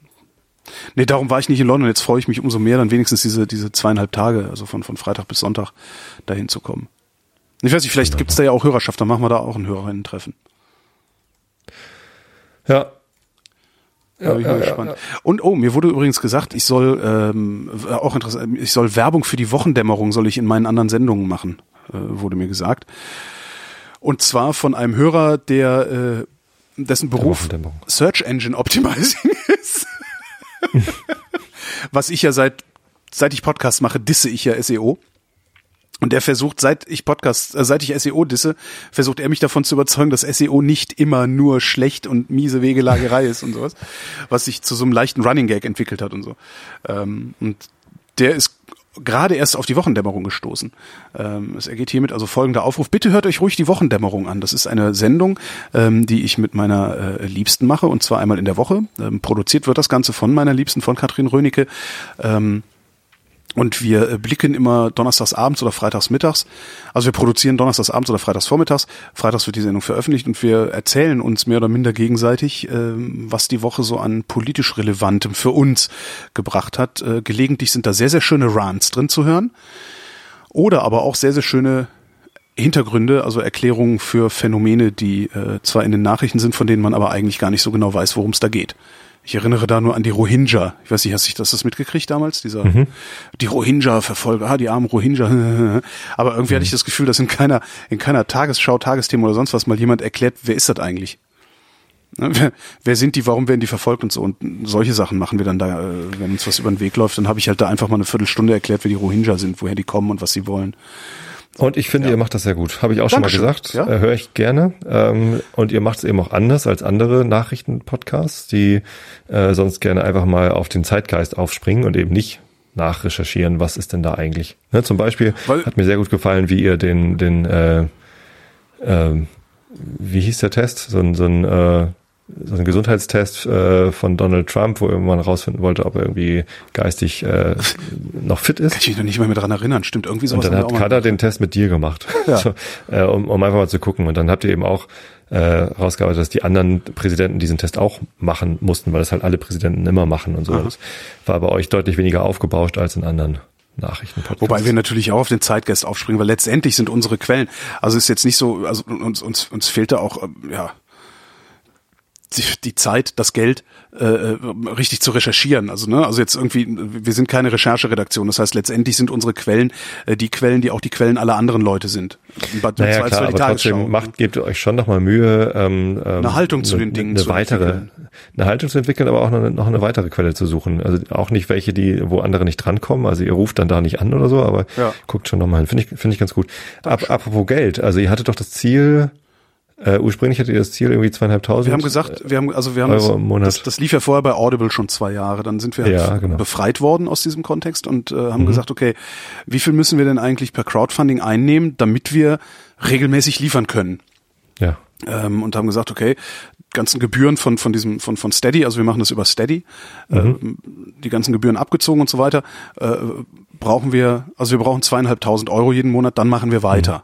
Nee, darum war ich nicht in London. Jetzt freue ich mich umso mehr, dann wenigstens diese, diese zweieinhalb Tage, also von, von Freitag bis Sonntag, dahin zu kommen. Ich weiß nicht, vielleicht gibt's da ja auch Hörerschaft, dann machen wir da auch ein Hörerinnen-Treffen. ja. Da bin ich mal gespannt. Und oh, mir wurde übrigens gesagt, ich soll ähm, auch interessant, ich soll Werbung für die Wochendämmerung soll ich in meinen anderen Sendungen machen, äh, wurde mir gesagt. Und zwar von einem Hörer, der äh, dessen Beruf. Search Engine Optimizing ist. Was ich ja seit seit ich Podcast mache, disse ich ja SEO. Und der versucht, seit ich Podcast, äh, seit ich SEO disse, versucht er mich davon zu überzeugen, dass SEO nicht immer nur schlecht und miese Wegelagerei ist und sowas, was sich zu so einem leichten Running Gag entwickelt hat und so. Ähm, und der ist gerade erst auf die Wochendämmerung gestoßen. Ähm, es ergeht hiermit also folgender Aufruf. Bitte hört euch ruhig die Wochendämmerung an. Das ist eine Sendung, ähm, die ich mit meiner äh, Liebsten mache und zwar einmal in der Woche. Ähm, produziert wird das Ganze von meiner Liebsten, von Katrin Rönecke. Ähm, und wir äh, blicken immer donnerstags abends oder freitags mittags. Also wir produzieren donnerstags abends oder freitags vormittags. Freitags wird die Sendung veröffentlicht und wir erzählen uns mehr oder minder gegenseitig, ähm, was die Woche so an politisch Relevantem für uns gebracht hat. Äh, gelegentlich sind da sehr, sehr schöne Rants drin zu hören. Oder aber auch sehr, sehr schöne Hintergründe, also Erklärungen für Phänomene, die äh, zwar in den Nachrichten sind, von denen man aber eigentlich gar nicht so genau weiß, worum es da geht. Ich erinnere da nur an die Rohingya. Ich weiß nicht, hast du das mitgekriegt damals? Dieser, die Rohingya-Verfolger, ah, die armen Rohingya. Aber irgendwie hatte ich das Gefühl, dass in keiner, in keiner Tagesschau, Tagesthema oder sonst was mal jemand erklärt, wer ist das eigentlich? Ne, Wer, wer sind die, warum werden die verfolgt und so? Und solche Sachen machen wir dann da, äh, wenn uns was über den Weg läuft, dann habe ich halt da einfach mal eine Viertelstunde erklärt, wer die Rohingya sind, woher die kommen und was sie wollen. Und ich finde, ihr macht das sehr gut. Habe ich auch Dankeschön. schon mal gesagt. Ja. Äh, Höre ich gerne. Ähm, und ihr macht es eben auch anders als andere Nachrichtenpodcasts, die äh, sonst gerne einfach mal auf den Zeitgeist aufspringen und eben nicht nachrecherchieren, was ist denn da eigentlich. Ne, zum Beispiel Weil- hat mir sehr gut gefallen, wie ihr den, den äh, ähm, wie hieß der Test? So ein, so ein, äh, so ein Gesundheitstest äh, von Donald Trump, wo man rausfinden wollte, ob er irgendwie geistig äh, noch fit ist. Kann ich mich noch nicht mal mehr dran erinnern. Stimmt, irgendwie sowas Und dann hat Kader den Test mit dir gemacht, Ja. so, äh, um, um einfach mal zu gucken. Und dann habt ihr eben auch äh, rausgearbeitet, dass die anderen Präsidenten diesen Test auch machen mussten, weil das halt alle Präsidenten immer machen und so. Das war bei euch deutlich weniger aufgebauscht als in anderen Nachrichtenpodcasts. Wobei wir natürlich auch auf den Zeitgeist aufspringen, weil letztendlich sind unsere Quellen, also ist jetzt nicht so, also uns, uns, uns fehlt da auch, ähm, ja, die, die Zeit, das Geld, äh, äh, richtig zu recherchieren. Also, ne, also jetzt irgendwie, wir sind keine Rechercheredaktion. Das heißt, letztendlich sind unsere Quellen äh, die Quellen, die auch die Quellen aller anderen Leute sind. Im naja, klar, aber trotzdem macht, gebt ihr euch schon nochmal Mühe, ähm, ähm, Eine Haltung zu den Dingen eine zu weitere, entwickeln. eine Haltung zu entwickeln, aber auch noch eine, noch eine weitere Quelle zu suchen. Also auch nicht welche, die, wo andere nicht drankommen. Also ihr ruft dann da nicht an oder so, aber Ja. guckt schon nochmal hin. Finde ich, finde ich ganz gut. Ab, apropos Geld, also ihr hattet doch das Ziel, äh, ursprünglich hattet ihr das Ziel irgendwie zweieinhalbtausend. Wir haben gesagt, wir haben, also wir haben Euro das, im Monat. das, das lief ja vorher bei Audible schon zwei Jahre. Dann sind wir Ja, genau. befreit worden aus diesem Kontext und äh, Mhm. haben gesagt, okay, wie viel müssen wir denn eigentlich per Crowdfunding einnehmen, damit wir regelmäßig liefern können? Ja. ähm, und haben gesagt, okay, ganzen Gebühren von von diesem von von Steady, also wir machen das über Steady, ähm, die ganzen Gebühren abgezogen und so weiter, äh, brauchen wir, also wir brauchen zweieinhalbtausend Euro jeden Monat, dann machen wir weiter.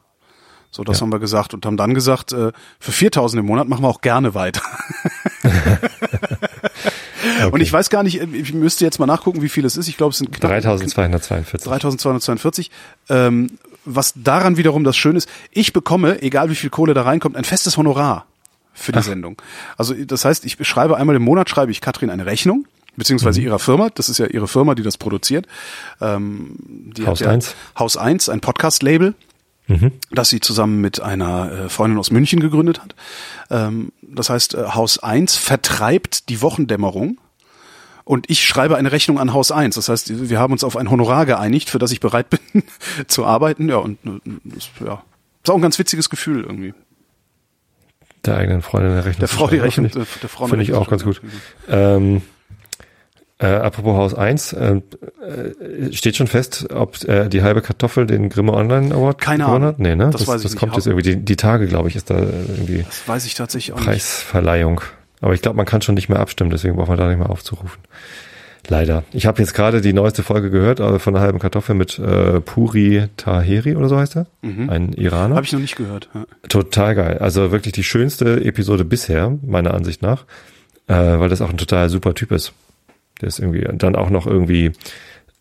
So, das Ja. haben wir gesagt und haben dann gesagt, äh, für 4000 im Monat machen wir auch gerne weiter. Und ich weiß gar nicht, ich müsste jetzt mal nachgucken, wie viel es ist. Ich glaube, es sind knapp 3242. 3242. Ähm, was daran wiederum das Schöne ist, ich bekomme, egal wie viel Kohle da reinkommt, ein festes Honorar für die Sendung. Also das heißt, ich schreibe einmal im Monat, schreibe ich Katrin eine Rechnung, beziehungsweise Mhm. ihrer Firma, das ist ja ihre Firma, die das produziert. Ähm, die Haus ja, 1. Haus 1, ein Podcast-Label Mhm. das sie zusammen mit einer äh, Freundin aus München gegründet hat. Ähm, das heißt, äh, Haus 1 vertreibt die Wochendämmerung und ich schreibe eine Rechnung an Haus 1. Das heißt, wir haben uns auf ein Honorar geeinigt, für das ich bereit bin zu arbeiten. Ja, und äh, das, ja, ist auch ein ganz witziges Gefühl irgendwie. Der eigenen Freundin eine Rechnung. Der Frau die. Rechnung, Finde der, der Frau ich, finde ich eine auch ganz gut. Ähm, Äh, apropos Haus 1, äh, äh, steht schon fest, ob äh, die halbe Kartoffel den Grimme Online Award Keine gewonnen Ahnung. hat? Nee, ne? Das weiß ich das nicht. kommt jetzt irgendwie, die, die Tage, glaube ich, ist da irgendwie Das weiß ich tatsächlich auch nicht. Preisverleihung. Aber ich glaube, man kann schon nicht mehr abstimmen, deswegen braucht man da nicht mehr aufzurufen. Leider. Ich habe jetzt gerade die neueste Folge gehört äh, von der halben Kartoffel mit äh, Puri Taheri oder so heißt er. Ein Iraner. Habe ich noch nicht gehört. Ja. Total geil. Also wirklich die schönste Episode bisher, meiner Ansicht nach, äh, weil das auch ein total super Typ ist. Der ist irgendwie dann auch noch irgendwie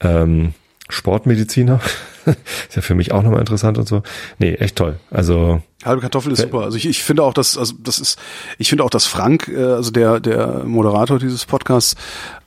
ähm, Sportmediziner. ist ja für mich auch nochmal interessant und so. Nee, echt toll. Also Halbe Kartoffel ist super. Also ich, ich finde auch, dass also das ist, ich finde auch, dass Frank, äh, also der der Moderator dieses Podcasts,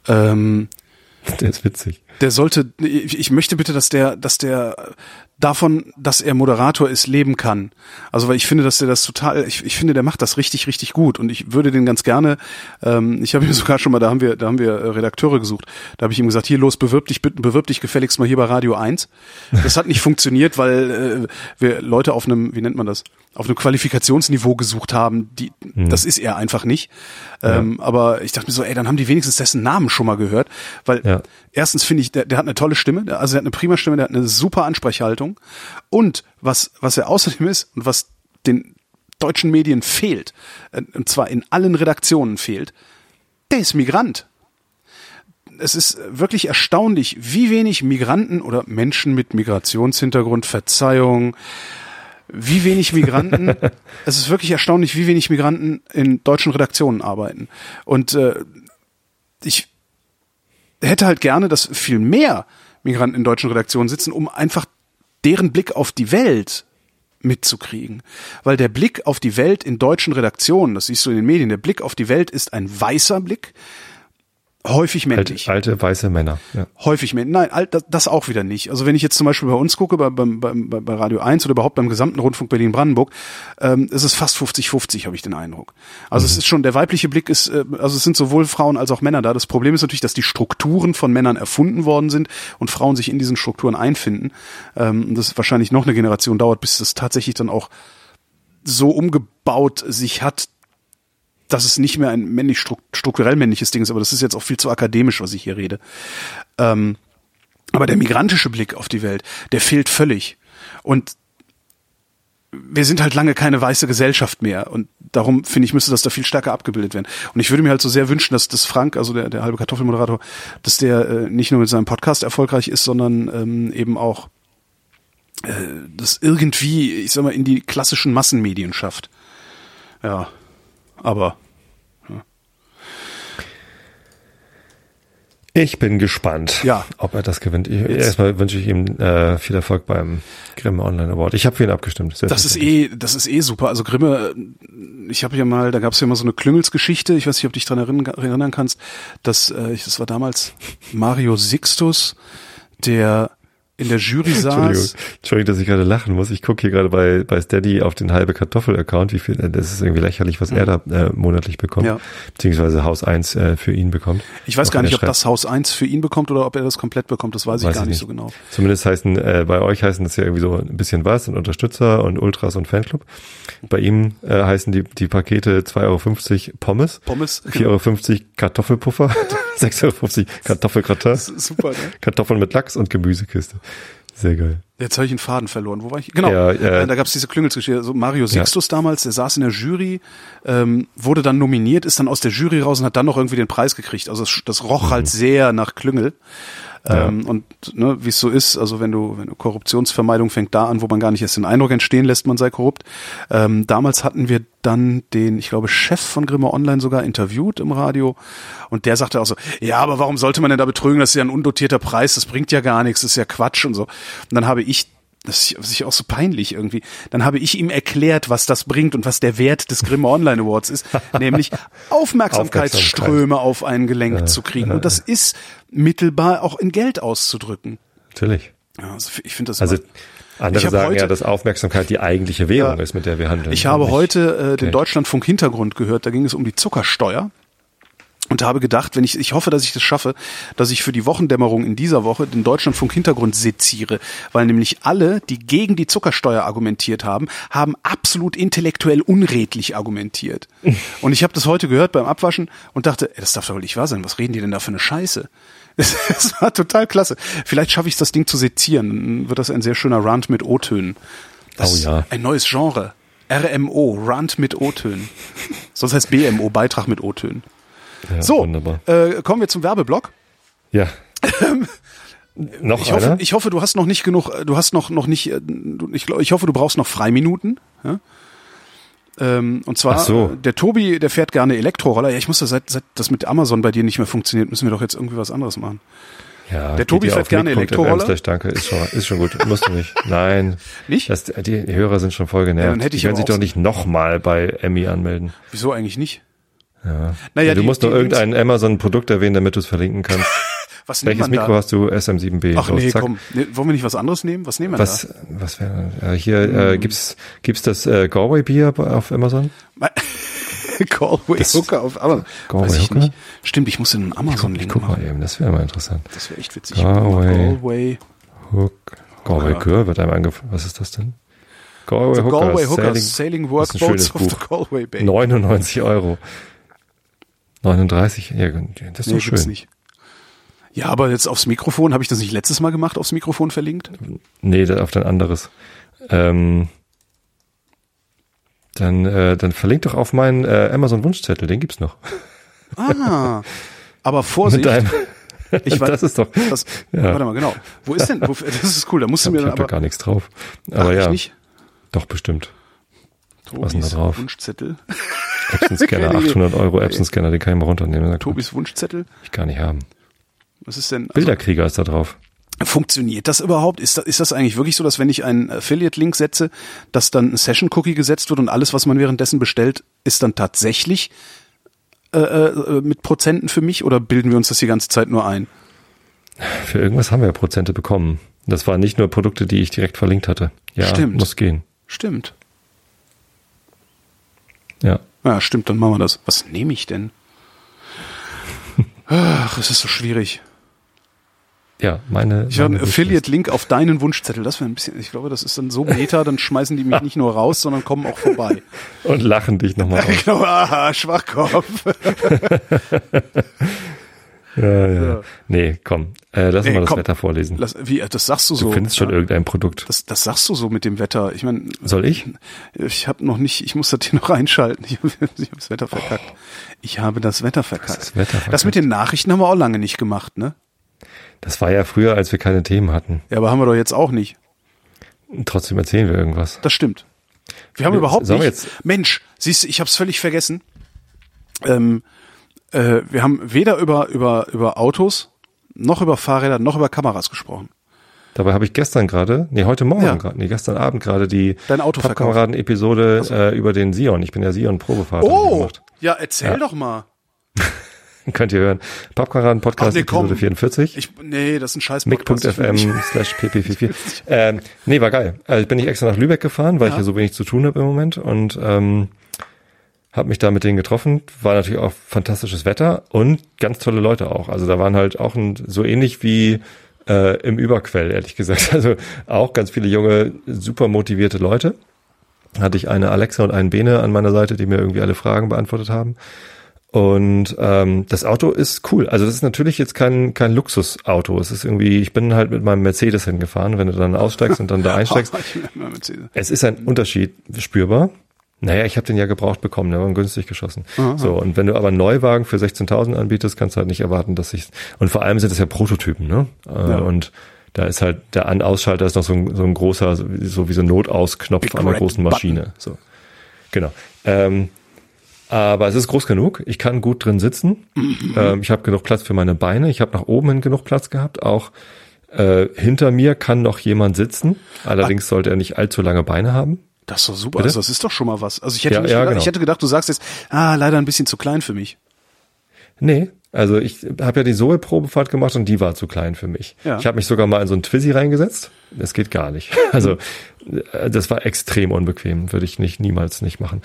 ähm, der ist witzig. Der sollte, ich ich möchte bitte, dass der, dass der davon, dass er Moderator ist, leben kann. Also weil ich finde, dass der das total, ich, ich finde, der macht das richtig, richtig gut und ich würde den ganz gerne, ähm, ich habe ihm sogar schon mal, da haben wir, da haben wir äh, Redakteure gesucht, da habe ich ihm gesagt, hier los, bewirb dich, bitte, bewirb dich gefälligst mal hier bei Radio 1. Das hat nicht funktioniert, weil äh, wir Leute auf einem, wie nennt man das, auf einem Qualifikationsniveau gesucht haben, die, das ist er einfach nicht. Ähm, aber ich dachte mir so, ey, dann haben die wenigstens dessen Namen schon mal gehört, weil Ja. erstens finde ich, der, der hat eine tolle Stimme, der- also der hat eine prima Stimme, der hat eine super Ansprechhaltung und was, was er außerdem ist und was den deutschen Medien fehlt, äh, und zwar in allen Redaktionen fehlt, der ist Migrant. Es ist wirklich erstaunlich, wie wenig Migranten oder Menschen mit Migrationshintergrund, Verzeihung, wie wenig Migranten, es ist wirklich erstaunlich, wie wenig Migranten in deutschen Redaktionen arbeiten. Und äh, ich hätte halt gerne, dass viel mehr Migranten in deutschen Redaktionen sitzen, um einfach deren Blick auf die Welt mitzukriegen. Weil der Blick auf die Welt in deutschen Redaktionen, das siehst du in den Medien, der Blick auf die Welt ist ein weißer Blick, häufig männlich. Alte, alte weiße Männer. Ja. Häufig männlich. Nein, alt- das, das auch wieder nicht. Also wenn ich jetzt zum Beispiel bei uns gucke, bei, bei, bei Radio 1 oder überhaupt beim gesamten Rundfunk Berlin-Brandenburg, ähm, ist es fast 50-50, habe ich den Eindruck. Also es ist schon, der weibliche Blick ist, äh, also es sind sowohl Frauen als auch Männer da. Das Problem ist natürlich, dass die Strukturen von Männern erfunden worden sind und Frauen sich in diesen Strukturen einfinden. Ähm, und das wahrscheinlich noch eine Generation dauert, bis das tatsächlich dann auch so umgebaut sich hat, dass es nicht mehr ein männlich struk- strukturell männliches Ding ist, aber das ist jetzt auch viel zu akademisch, was ich hier rede. Ähm, aber der migrantische Blick auf die Welt, der fehlt völlig. Und wir sind halt lange keine weiße Gesellschaft mehr. Und darum, finde ich, müsste das da viel stärker abgebildet werden. Und ich würde mir halt so sehr wünschen, dass das Frank, also der, der halbe Kartoffelmoderator, dass der äh, nicht nur mit seinem Podcast erfolgreich ist, sondern ähm, eben auch äh, das irgendwie, ich sag mal, in die klassischen Massenmedien schafft. Ja. Aber Ich bin gespannt, Ja. ob er das gewinnt. Ich, erstmal wünsche ich ihm äh, viel Erfolg beim Grimme Online Award. Ich habe für ihn abgestimmt. Das ist eh, das ist eh super. Also Grimme, ich habe ja mal, da gab es ja mal so eine Klüngelsgeschichte. Ich weiß nicht, ob du dich daran erinnern, erinnern kannst. Dass, äh, das war damals Mario Sixtus, der in der Jury Entschuldigung, saß. Entschuldigung, dass ich gerade lachen muss. Ich gucke hier gerade bei, bei Steady auf den halbe Kartoffel-Account, wie viel, äh, das ist irgendwie lächerlich, was er da äh, monatlich bekommt. Ja. Beziehungsweise Haus 1 äh, für ihn bekommt. Ich weiß Auch gar nicht, ob das Haus 1 für ihn bekommt oder ob er das komplett bekommt. Das weiß ich Weiß gar ich nicht nicht. so genau. Zumindest heißen, äh, bei euch heißen das ja irgendwie so ein bisschen was und Unterstützer und Ultras und Fanclub. Bei ihm äh, heißen die, die Pakete 2,50 Euro Pommes, Pommes. 4,50 Euro Kartoffelpuffer, 6,50 Euro Kartoffelgratin, Super, ne? Kartoffeln mit Lachs und Gemüsekiste. Sehr geil. Jetzt habe ich einen Faden verloren. Wo war ich? Genau. Ja, ja. Äh, Da gab es diese Klüngelsgeschichte. Also Mario Sixtus damals, der saß in der Jury, ähm, wurde dann nominiert, ist dann aus der Jury raus und hat dann noch irgendwie den Preis gekriegt. Also das, das roch halt sehr nach Klüngel. Ähm, Und ne, wie es so ist, also wenn du, wenn du Korruptionsvermeidung fängt da an, wo man gar nicht erst den Eindruck entstehen lässt, man sei korrupt. Ähm, damals hatten wir dann den, ich glaube, Chef von Grimme Online sogar interviewt im Radio und der sagte auch so, ja, aber warum sollte man denn da betrügen, das ist ja ein undotierter Preis, das bringt ja gar nichts, das ist ja Quatsch und so. Und dann habe ich das ist sich auch so peinlich irgendwie. Dann habe ich ihm erklärt, was das bringt und was der Wert des Grimme Online Awards ist, nämlich Aufmerksamkeitsströme auf einen gelenkt zu kriegen. Und das ist mittelbar auch in Geld auszudrücken. Natürlich. Ja, also ich finde das Also andere sagen heute- ja, dass Aufmerksamkeit die eigentliche Währung Ja. ist, mit der wir handeln. Ich habe heute äh, den Okay. Deutschlandfunk Hintergrund gehört, da ging es um die Zuckersteuer. Und habe gedacht, wenn ich, ich hoffe, dass ich das schaffe, dass ich für die Wochendämmerung in dieser Woche den Deutschlandfunk Hintergrund seziere, weil nämlich alle, die gegen die Zuckersteuer argumentiert haben, haben absolut intellektuell unredlich argumentiert. Und ich habe das heute gehört beim Abwaschen und dachte, ey, das darf doch wohl nicht wahr sein, was reden die denn da für eine Scheiße? Es war total klasse. Vielleicht schaffe ich das Ding zu sezieren, dann wird das ein sehr schöner Rant mit O-Tönen. Das Oh ja. ist ein neues Genre. RMO, Rant mit O-Tönen. Sonst heißt BMO, Beitrag mit O-Tönen. Ja, So, äh, kommen wir zum Werbeblock. Ja. noch Ich hoffe, ich hoffe, du hast noch nicht genug, äh, du hast noch noch nicht, äh, ich, ich hoffe, du brauchst noch Freiminuten. Ja? Ähm, und zwar, so. äh, der Tobi, der fährt gerne Elektroroller. Ja, ich muss das, seit, seit das mit Amazon bei dir nicht mehr funktioniert, müssen wir doch jetzt irgendwie was anderes machen. ja, der Tobi fährt gerne Elektroroller? Danke, ist schon, ist schon gut. Musst du nicht. Nein. Nicht? Das, die Hörer sind schon voll genervt. Ja, dann hätte ich die werden sich doch nicht nochmal bei Emmy anmelden. Wieso eigentlich nicht? Ja. Naja, du die- musst die nur irgendein Amazon-Produkt erwähnen, damit du es verlinken kannst. Was Welches Mikro da? hast du? SM7B. Ach Los, nee, zack. komm. Nee, wollen wir nicht was anderes nehmen? Was nehmen wir Was, was wäre, äh, hier, äh, gibt's, gibt's das, äh, Galway Bier auf Amazon? da? Galway Das- Hooker auf Amazon. Galway Weiß ich Hooker? nicht. Stimmt, ich muss Ich Amazon-Link guck mal machen. eben, das wäre mal interessant. Das wäre echt witzig. Galway. Galway. Hook. Galway Hooker. Kür wird einem angefallen. Was ist das denn? Galway The Hooker. Galway Hookers, Sailing, Sailing Workboats of the. Galway Bay. 99 Euro. 39? Ja, das ist Nee, doch schön. nicht. Ja, aber jetzt aufs Mikrofon, habe ich das nicht letztes Mal gemacht, aufs Mikrofon verlinkt? Nee, auf dein anderes. Ähm, dann, äh, dann verlink doch auf meinen äh, Amazon Wunschzettel, den gibt's noch. Ah, aber Vorsicht. Mit deinem, ich weiß, das ist doch, das, Ja. Warte mal, genau. Wo ist denn, wo, das ist cool, da musst du ich mir dann ich hab aber, da gar nichts drauf. Ach, Aber ich ja, doch bestimmt. Was ist denn da Tobis drauf? Wunschzettel. Epson-Scanner, Keine Idee. 800 Euro Epson-Scanner, den kann ich mal runternehmen. Sag mal, Tobis Wunschzettel. Ich gar nicht haben. Was ist denn? Also, Bilderkrieger ist da drauf. Funktioniert das überhaupt? Ist das, ist das eigentlich wirklich so, dass wenn ich einen Affiliate-Link setze, dass dann ein Session-Cookie gesetzt wird und alles, was man währenddessen bestellt, ist dann tatsächlich äh, äh, mit Prozenten für mich oder bilden wir uns das die ganze Zeit nur ein? Für irgendwas haben wir ja Prozente bekommen. Das waren nicht nur Produkte, die ich direkt verlinkt hatte. Ja, Stimmt. muss gehen. Stimmt. Ja. Ja, stimmt, dann machen wir das. Was nehme ich denn? Ach, es ist so schwierig. Ja, meine. Ich habe einen. Affiliate-Link auf deinen Wunschzettel. Das wäre ein bisschen, ich glaube, das ist dann so meta, dann schmeißen die mich nicht nur raus, sondern kommen auch vorbei. Und lachen dich nochmal aus. Genau, aha, Schwachkopf. Ja, ja. Nee, komm. Äh, lass Nee, mal das komm. Wetter vorlesen. Lass, wie, das sagst du du so. findest schon ja. irgendein Produkt. Das, das sagst du so mit dem Wetter. Ich meine, Soll ich? ich habe noch nicht, ich muss das hier noch einschalten. Ich habe hab das Wetter verkackt. Ich habe das Wetter verkackt. das Wetter verkackt? Das mit den Nachrichten haben wir auch lange nicht gemacht, ne? Das war ja früher, als wir keine Themen hatten. Ja, aber haben wir doch jetzt auch nicht. Trotzdem erzählen wir irgendwas. Das stimmt. Wir haben Wir- überhaupt nicht. jetzt- Mensch, siehst du, ich habe es völlig vergessen. Ähm, äh, wir haben weder über über über Autos noch über Fahrräder noch über Kameras gesprochen. Dabei habe ich gestern gerade, nee, heute Morgen Ja. gerade, nee, gestern Abend gerade die Dein Auto verkauft. Kameraden-Episode äh, über den Sion. Ich bin ja Sion-Probefahrer. Oh, gemacht. ja, erzähl Ja. doch mal. Könnt ihr hören. Pappkameraden Podcast nee, komm. Episode 44. Ich, nee, das ist ein scheiß Podcast. Ich nicht- slash pp44. ähm, nee, war geil. Also bin ich extra nach Lübeck gefahren, weil ich Ja. hier so wenig zu tun habe im Moment und ähm, habe mich da mit denen getroffen. War natürlich auch fantastisches Wetter und ganz tolle Leute auch. Also da waren halt auch ein, so ähnlich wie äh, im Überquell, ehrlich gesagt. Also auch ganz viele junge, super motivierte Leute. Hatte ich eine Alexa und einen Bene an meiner Seite, die mir irgendwie alle Fragen beantwortet haben. Und ähm, das Auto ist cool. Also das ist natürlich jetzt kein kein Luxusauto. Es ist irgendwie, ich bin halt mit meinem Mercedes hingefahren. Wenn du dann aussteigst und dann da einsteigst, Mercedes. es ist ein Unterschied spürbar. Naja, ich habe den ja gebraucht bekommen, der war günstig geschossen. So, und wenn du aber einen Neuwagen für 16.000 anbietest, kannst du halt nicht erwarten, dass ich und vor allem sind es ja Prototypen, ne? Äh, Ja. Und da ist halt der An-Ausschalter ist noch so ein, so ein großer, so wie- so ein Notausknopf Big an einer großen button. Maschine. So, genau. Ähm, aber es ist groß genug. Ich kann gut drin sitzen. Ähm, ich habe genug Platz für meine Beine. Ich habe nach oben hin genug Platz gehabt. Auch äh, hinter mir kann noch jemand sitzen. Allerdings sollte er nicht allzu lange Beine haben. Das ist doch super. Bitte? Also das ist doch schon mal was. Also ich hätte, Ja, nicht ja, gedacht, genau. ich hätte gedacht, du sagst jetzt, ah, leider ein bisschen zu klein für mich. Nee, also ich habe ja die Zoe-Probefahrt gemacht und die war zu klein für mich. Ja. Ich habe mich sogar mal in so einen Twizy reingesetzt. Das geht gar nicht. Also äh, das war extrem unbequem, würde ich nicht niemals nicht machen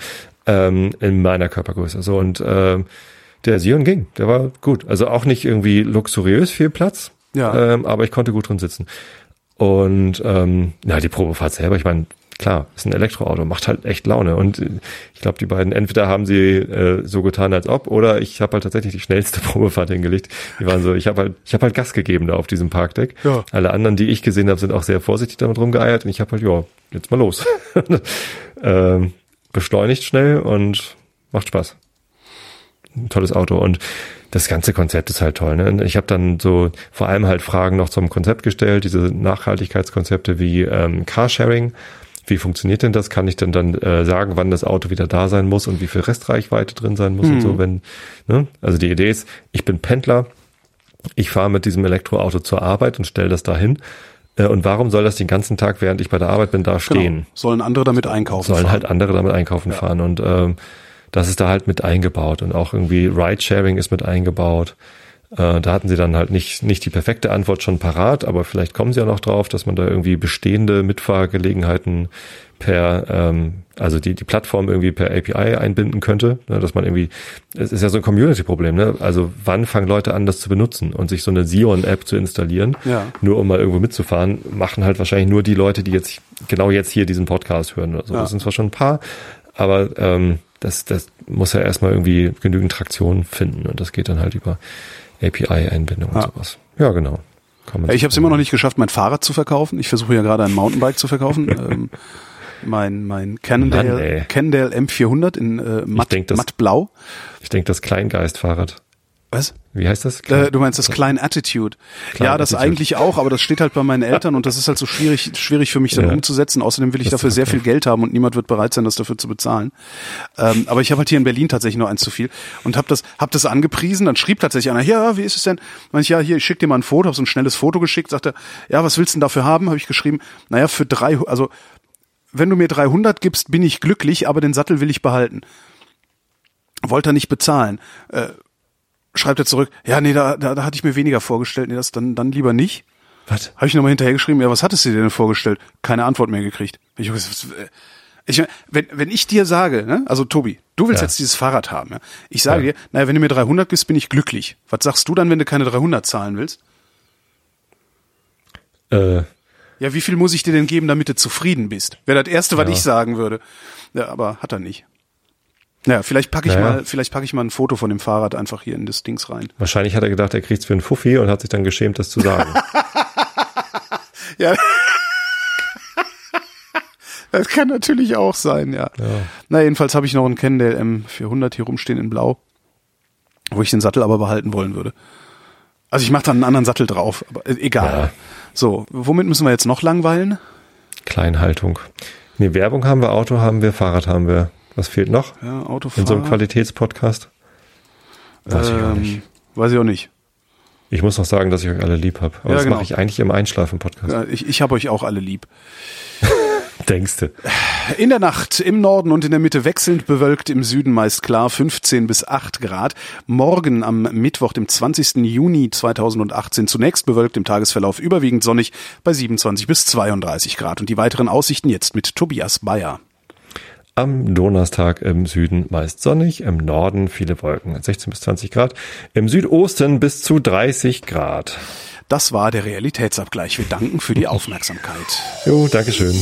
ähm, in meiner Körpergröße. So und ähm, Der Sion ging, der war gut. Also auch nicht irgendwie luxuriös viel Platz, Ja. ähm, aber ich konnte gut drin sitzen. Und ähm, na, die Probefahrt selber, ich meine, klar, ist ein Elektroauto, macht halt echt Laune. Und äh, ich glaube, die beiden, entweder haben sie äh, so getan, als ob, oder ich habe halt tatsächlich die schnellste Probefahrt hingelegt. Die waren so, ich habe halt, ich habe halt Gas gegeben da auf diesem Parkdeck. Ja. Alle anderen, die ich gesehen habe, sind auch sehr vorsichtig damit rumgeeiert und ich habe halt, ja, jetzt mal los. ähm, beschleunigt schnell und macht Spaß. Ein tolles Auto und das ganze Konzept ist halt toll. Ne? Ich habe dann so vor allem halt Fragen noch zum Konzept gestellt, diese Nachhaltigkeitskonzepte wie ähm, Carsharing. Wie funktioniert denn das? Kann ich denn dann äh, sagen, wann das Auto wieder da sein muss und wie viel Restreichweite drin sein muss und so, wenn, ne? Also die Idee ist, ich bin Pendler, ich fahre mit diesem Elektroauto zur Arbeit und stelle das dahin. Äh, und warum soll das den ganzen Tag, während ich bei der Arbeit bin, da stehen? Genau. Sollen andere damit einkaufen sollen fahren. halt andere damit einkaufen fahren und ähm, das ist da halt mit eingebaut und auch irgendwie Ride-Sharing ist mit eingebaut. Äh, da hatten sie dann halt nicht, nicht die perfekte Antwort schon parat, aber vielleicht kommen sie ja noch drauf, dass man da irgendwie bestehende Mitfahrgelegenheiten per, ähm, also die, die Plattform irgendwie per API einbinden könnte, ne, dass man irgendwie, es ist ja so ein Community-Problem, ne? Also wann fangen Leute an, das zu benutzen und sich so eine Sion-App zu installieren, Ja. nur um mal irgendwo mitzufahren, machen halt wahrscheinlich nur die Leute, die jetzt genau jetzt hier diesen Podcast hören oder so. Ja. Das sind zwar schon ein paar, aber ähm, das, das muss ja erstmal irgendwie genügend Traktion finden und das geht dann halt über API-Einbindung und Ja. sowas. Ja, genau. Ja, ich habe es immer noch nicht geschafft, mein Fahrrad zu verkaufen. Ich versuche ja gerade ein Mountainbike zu verkaufen. ähm, mein mein Cannondale, Mann. Cannondale M400 in äh, matt, denk, das- mattblau. Ich denke, das Kleingeist-Fahrrad. Was? Wie heißt das? Äh, du meinst das Klein Attitude. Klein ja, das Attitude. eigentlich auch, aber das steht halt bei meinen Eltern und das ist halt so schwierig, schwierig für mich dann Ja. umzusetzen. Außerdem will ich Das dafür sehr okay. viel Geld haben und niemand wird bereit sein, das dafür zu bezahlen. Ähm, aber ich habe halt hier in Berlin tatsächlich noch eins zu viel und habe das, hab das angepriesen. Dann schrieb tatsächlich einer, ja, wie ist es denn? Meinte ich, ja, hier, ich schick dir mal ein Foto, habe so ein schnelles Foto geschickt, sagte, ja, was willst du denn dafür haben? Habe ich geschrieben, naja, für drei, also wenn du mir 300 gibst, bin ich glücklich, aber den Sattel will ich behalten. Wollte er nicht bezahlen. Äh, schreibt er zurück, ja, nee, da, da, da hatte ich mir weniger vorgestellt, nee, das dann, dann lieber nicht. Was? Habe ich nochmal hinterhergeschrieben, ja, was hattest du dir denn vorgestellt? Keine Antwort mehr gekriegt. Ich, äh, ich, wenn, wenn ich dir sage, ne, also Tobi, du willst Ja. jetzt dieses Fahrrad haben, ja? ich sage Ja. dir, naja, wenn du mir 300 gibst, bin ich glücklich. Was sagst du dann, wenn du keine 300 zahlen willst? Äh, Ja, wie viel muss ich dir denn geben, damit du zufrieden bist? Wäre das Erste, was ich sagen würde. Ja, aber hat er nicht. Ja, vielleicht packe ich Naja. mal, vielleicht packe ich mal ein Foto von dem Fahrrad einfach hier in das Dings rein. wahrscheinlich hat er gedacht, er kriegt's für einen Fuffi und hat sich dann geschämt, das zu sagen. Ja. Das kann natürlich auch sein, ja. Na, jedenfalls habe ich noch einen Cannondale M400 hier rumstehen in Blau, wo ich den Sattel aber behalten wollen würde. Also ich mache dann einen anderen Sattel drauf, aber äh, egal. Ja. So, womit müssen wir jetzt noch langweilen? Kleinhaltung. Nee, Werbung haben wir, Auto haben wir, Fahrrad haben wir. Was fehlt noch Ja, in Autofahren. so einem Qualitätspodcast? Weiß ich auch nicht. Ähm, Weiß ich auch nicht. Ich muss noch sagen, dass ich euch alle lieb hab. Aber Ja, das genau. mache ich eigentlich im Einschlafen-Podcast. Ja, ich ich habe euch auch alle lieb. Denkste. In der Nacht im Norden und in der Mitte wechselnd bewölkt, im Süden meist klar 15 bis 8 Grad. Morgen am Mittwoch, dem 20. Juni 2018 zunächst bewölkt, im Tagesverlauf überwiegend sonnig bei 27 bis 32 Grad. Und die weiteren Aussichten jetzt mit Tobias Bayer. Am Donnerstag im Süden meist sonnig, im Norden viele Wolken, 16 bis 20 Grad, im Südosten bis zu 30 Grad. Das war der Realitätsabgleich. Wir danken für die Aufmerksamkeit. Jo, Dankeschön.